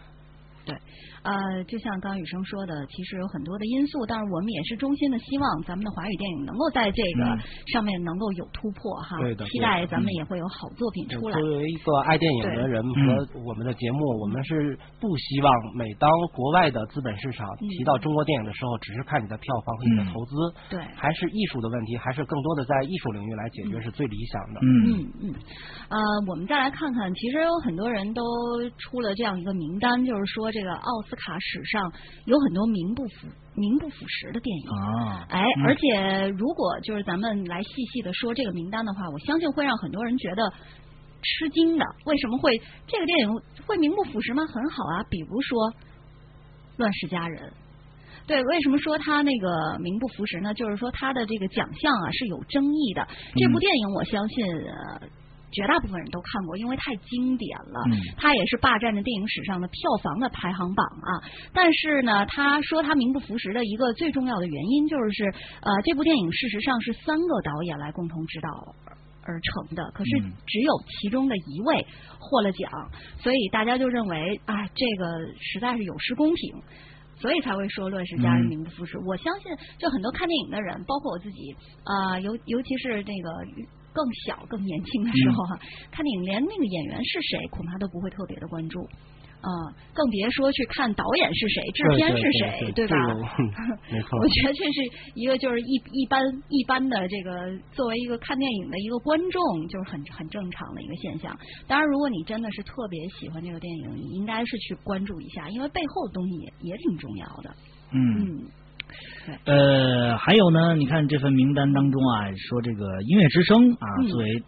对，呃，就像刚刚雨生说的，其实有很多的因素，但是我们也是衷心的希望咱们的华语电影能够在这个嗯上面能够有突破哈。对的期待咱们嗯也会有好作品出来。作为一个爱电影的人嗯和我们的节目，我们是不希望每当国外的资本市场嗯提到中国电影的时候，只是看你的票房和你的投资，对还是艺术的问题，还是更多的在艺术领域来解决是最理想的。嗯嗯，呃，我们再来看看，其实有很多人都出了这样一个名单，就是说这个奥斯卡史上有很多名不符名不符实的电影。啊，哎，嗯而且如果就是咱们来细细的说这个名单的话，我相信会让很多人觉得吃惊的。为什么会这个电影会名不符实吗？很好啊，比如说《乱世佳人》。对，为什么说他那个名不符实呢？就是说他的这个奖项啊是有争议的。这部电影我相信呃绝大部分人都看过，因为太经典了。嗯它也是霸占着电影史上的票房的排行榜啊。但是呢，他说他名不符实的一个最重要的原因就是，呃，这部电影事实上是三个导演来共同指导。而成的，可是嗯只有其中的一位获了奖，所以大家就认为，啊，这个实在是有失公平。所以才会说《乱世佳人》嗯名不副实。我相信，就很多看电影的人，包括我自己，啊、尤尤其是那个更小、更年轻的时候哈、看电影连那个演员是谁，恐怕都不会特别的关注。啊、更别说去看导演是谁、制片是谁，对吧？我觉得这是一个就是一一般一般的这个作为一个看电影的一个观众，就是很很正常的一个现象。当然，如果你真的是特别喜欢这个电影，你应该是去关注一下，因为背后的东西也也挺重要的。嗯。呃，还有呢，你看这份名单当中啊，说这个音乐之声啊，嗯。作为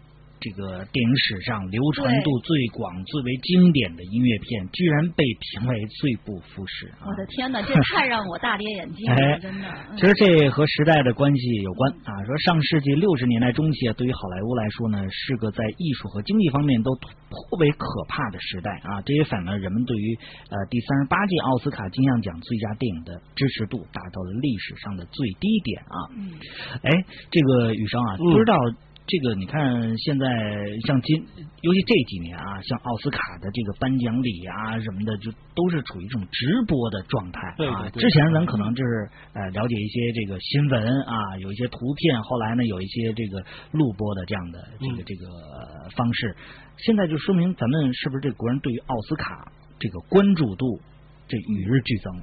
这个电影史上流传度最广、最为经典的音乐片，居然被评为最不符实啊！我的天哪，这太让我大跌眼镜了，哎真的。嗯其实这和时代的关系有关啊。说上世纪六十年代中期啊，对于好莱坞来说呢，是个在艺术和经济方面都颇为可怕的时代啊。这也反映了人们对于呃第三十八届奥斯卡金像奖最佳电影的支持度达到了历史上的最低点啊。嗯，哎，这个雨生啊，嗯不知道。这个你看，现在像今，尤其这几年啊，像奥斯卡的这个颁奖礼啊什么的，就都是处于这种直播的状态啊。对对对之前咱可能就是呃了解一些这个新闻啊，有一些图片，后来呢有一些这个录播的这样的这个嗯这个呃方式。现在就说明咱们是不是这国人对于奥斯卡这个关注度这与日俱增？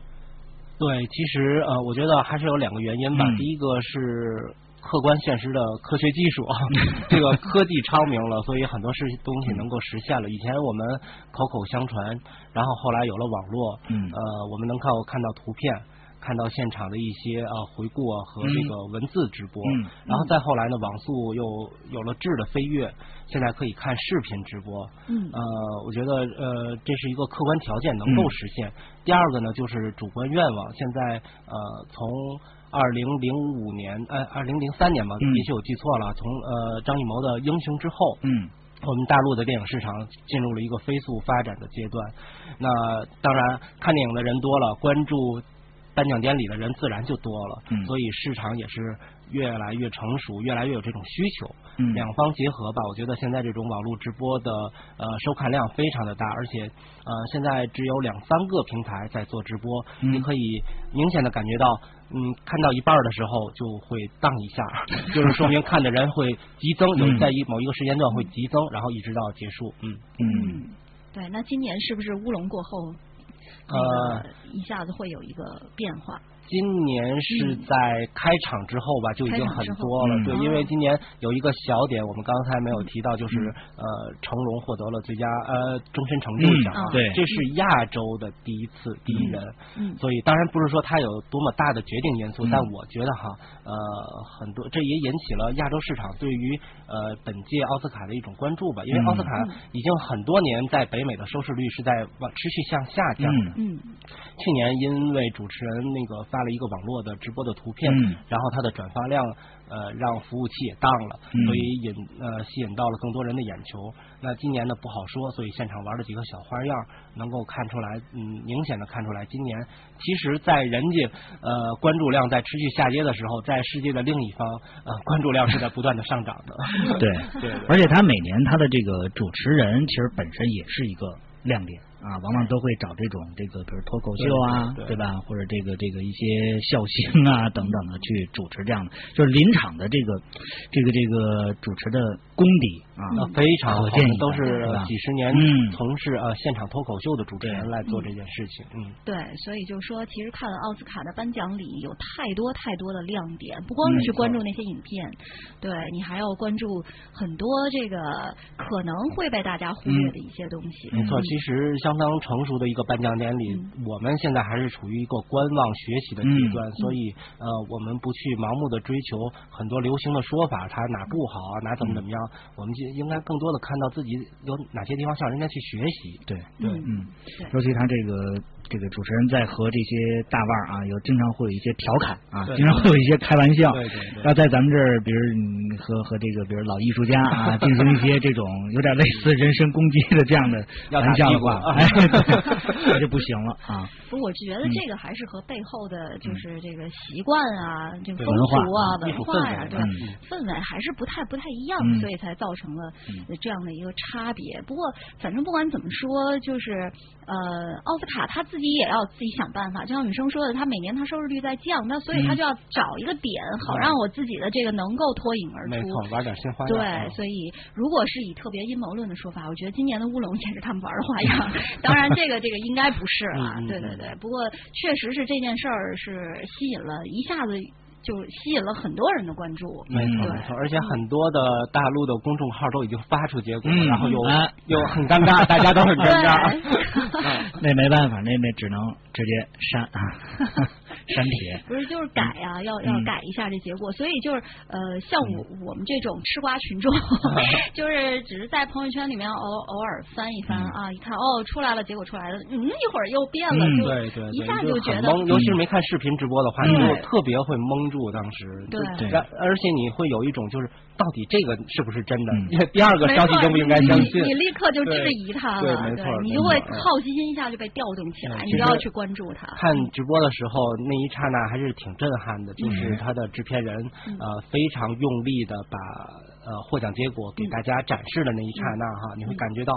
对，其实呃，我觉得还是有两个原因吧。嗯第一个是客观现实的科学技术，这个科技昌明了，所以很多事东西能够实现了。以前我们口口相传，然后后来有了网络，嗯呃，我们能靠看到图片。看到现场的一些啊回顾啊和这个文字直播，嗯然后再后来呢，网速又有了质的飞跃，现在可以看视频直播，嗯呃，我觉得呃这是一个客观条件能够嗯实现。第二个呢，就是主观愿望。现在呃，从二零零五年，呃，二零零三年吧，嗯也许我记错了，从呃张艺谋的《英雄》之后，嗯我们大陆的电影市场进入了一个飞速发展的阶段。那当然，看电影的人多了，关注颁奖典礼的人自然就多了，嗯所以市场也是越来越成熟，越来越有这种需求。嗯两方结合吧，我觉得现在这种网络直播的呃收看量非常的大，而且呃现在只有两三个平台在做直播，嗯你可以明显的感觉到，嗯，看到一半的时候就会荡一下，就是说明看的人会急增，有嗯在一某一个时间段会急增，然后一直到结束，嗯。嗯对，那今年是不是乌龙过后，那呃个一下子会有一个变化？今年是在开场之后吧，就已经很多了。对，因为今年有一个小点，我们刚才没有提到，就是、呃，成龙获得了最佳呃终身成就奖啊、嗯对。这是亚洲的第一次第一人。嗯。所以当然不是说他有多么大的决定因素，嗯。但我觉得哈，呃，很多这也引起了亚洲市场对于呃本届奥斯卡的一种关注吧，因为嗯。奥斯卡已经很多年在北美的收视率是在往持续向下降。的。嗯。去年因为主持人那个发了一个网络的直播的图片，嗯。然后它的转发量呃让服务器也当了，嗯。所以引呃吸引到了更多人的眼球。那今年呢不好说，所以现场玩了几个小花样，能够看出来，嗯，明显的看出来，今年其实，在人家呃关注量在持续下跌的时候，在世界的另一方呃 关注量是在不断的上涨的。对。对对。而且他每年他的这个主持人其实本身也是一个亮点啊，往往都会找这种这个比如脱口秀啊，对吧？或者这个这个一些笑星啊等等的去主持这样的，就是临场的这个这个这个主持的功底啊，呃非常好可见一都是几十年嗯。从事呃现场脱口秀的主持人来做这件事情，嗯。对，所以就说，其实看了奥斯卡的颁奖礼有太多太多的亮点，不光是去关注那些影片，对你还要关注很多这个可能会被大家忽略的一些东西。没错，嗯。其实相当成熟的一个颁奖典礼，我们现在还是处于一个观望学习的阶段，嗯。所以呃，我们不去盲目的追求很多流行的说法，它哪不好啊，哪怎么怎么样，我们就应该更多的看到自己有哪些地方向人家去学习。对对，嗯，尤其他这个这个主持人在和这些大腕儿啊，有经常会有一些调侃啊，经常会有一些开玩笑。对对对要在咱们这儿，比如你和和这个比如老艺术家啊，进行一些这种有点类似人身攻击的这样的玩笑的话，哎，那就不行了啊。不过我是觉得嗯这个还是和背后的就是这个习惯啊、这个对风俗啊、文化呀、对嗯氛围还是不太不太一样，嗯所以才造成了呃这样的一个差别。不过反正不管怎么说，就是呃，奥斯卡他自己也要自己想办法。就像雨生说的，他每年他收视率在降，那所以他嗯就要找一个点，好让我自己的这个能够脱颖而出。没错，玩点新花样。对，所以如果是以特别阴谋论的说法，我觉得今年的乌龙也是他们玩的花样。当然，这个这个应该不是了，嗯嗯对对对。不过确实是这件事儿是吸引了一下子就吸引了很多人的关注。没错没错，而且很多的大陆的公众号都已经发出结果然后又哎又很尴尬，大家都很尴尬。那没办法，那那只能直接删啊，删帖。不是，就是改啊，要要嗯改一下这结果。所以就是呃，像我我们这种吃瓜群众，就是只是在朋友圈里面偶偶尔翻一翻啊，一看哦出来了，结果出来了，嗯，一会儿又变了，嗯。就对对对，一下就觉得尤其是没看视频直播的话，嗯你就特别会蒙住。当时。对。就然而且你会有一种就是到底这个是不是真的？嗯第二个消息应不应该相信？你你立刻就质疑他了，对，没错，你就会好奇心一下就被调动起来，你就要去关注他。看直播的时候，那一刹那还是挺震撼的，就是嗯他的制片人嗯呃非常用力的把呃获奖结果给大家展示的那一刹那哈，你会感觉到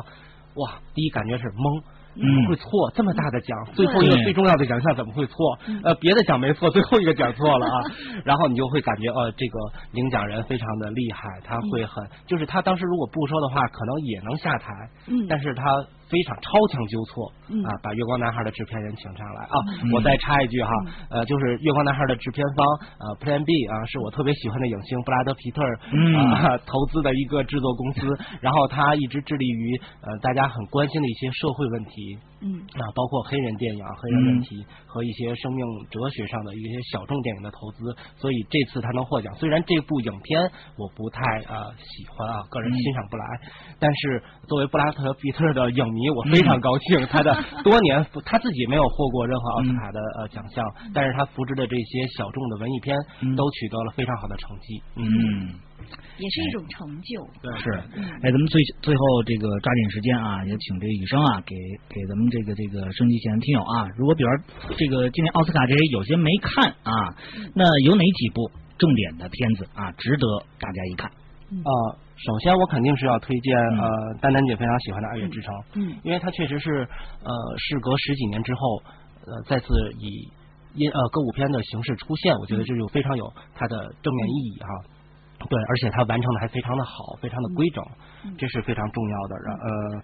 哇，第一感觉是懵。怎么会错？这么大的奖，最后一个最重要的奖项怎么会错？呃，别的奖没错，最后一个奖错了啊。然后你就会感觉，呃，这个领奖人非常的厉害，他会很，就是他当时如果不说的话，可能也能下台。嗯但是他非常超强纠错，嗯。啊，把月光男孩的制片人请上来。啊。嗯。我再插一句哈，呃，就是月光男孩的制片方呃 Plan B 啊，是我特别喜欢的影星布拉德皮特嗯。啊投资的一个制作公司，然后他一直致力于呃大家很关心的一些社会问题。嗯啊，包括黑人电影、黑人问题和一些生命哲学上的一些小众电影的投资，所以这次他能获奖。虽然这部影片我不太呃喜欢啊，个人欣赏不来，但是作为布拉特皮特的影迷，我非常高兴。他的 多年他自己没有获过任何奥斯卡的呃奖项，但是他扶植的这些小众的文艺片都取得了非常好的成绩。嗯。也是一种成就。是，哎，咱们最最后这个抓紧时间啊，也请这个雨生啊，给给咱们这个这个升级前的听友啊，如果比如说这个今年奥斯卡这些有些没看啊，那有哪几部重点的片子啊，值得大家一看？呃，首先我肯定是要推荐呃丹丹姐非常喜欢的《爱乐之城》，嗯，因为它确实是呃事隔十几年之后呃再次以音呃歌舞片的形式出现，我觉得这就非常有它的正面意义哈。对，而且它完成的还非常的好，非常的规整，这是非常重要的。然呃，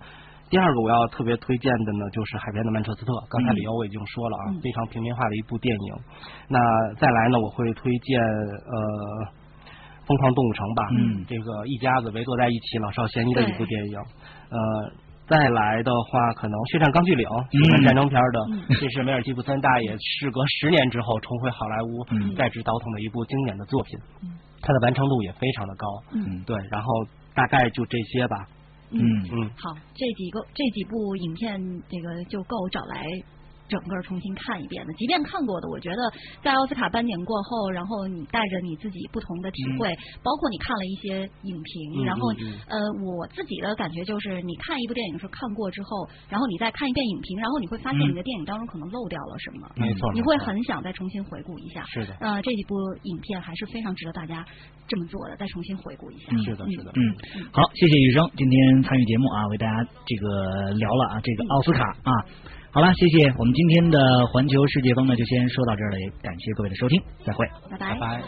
第二个我要特别推荐的呢，就是《海边的曼彻斯特》。刚才理由我已经说了啊，非常平民化的一部电影。那再来呢，我会推荐呃。疯狂动物城吧，嗯，这个一家子围坐在一起，老少咸宜的一部电影。呃，再来的话，可能《血战钢锯岭》战争片的，这是梅尔吉布森大爷事隔十年之后重回好莱坞，嗯再执导筒的一部经典的作品。它的完成度也非常的高。嗯，对，然后大概就这些吧。嗯嗯，好，这几个这几部影片，这个就够找来整个重新看一遍的。即便看过的，我觉得在奥斯卡颁奖过后，然后你带着你自己不同的体会，包括你看了一些影评，嗯然后呃，我自己的感觉就是，你看一部电影是看过之后，然后你再看一遍影评，然后你会发现嗯。你的电影当中可能漏掉了什么，没错你会很想再重新回顾一下。是的。呃，这几部影片还是非常值得大家这么做的，再重新回顾一下。是的，是的。嗯，好，谢谢雨生今天参与节目啊，为大家这个聊了啊这个奥斯卡啊。好了，谢谢。我们今天的环球世界风呢，就先说到这儿了，也感谢各位的收听，再会，拜拜。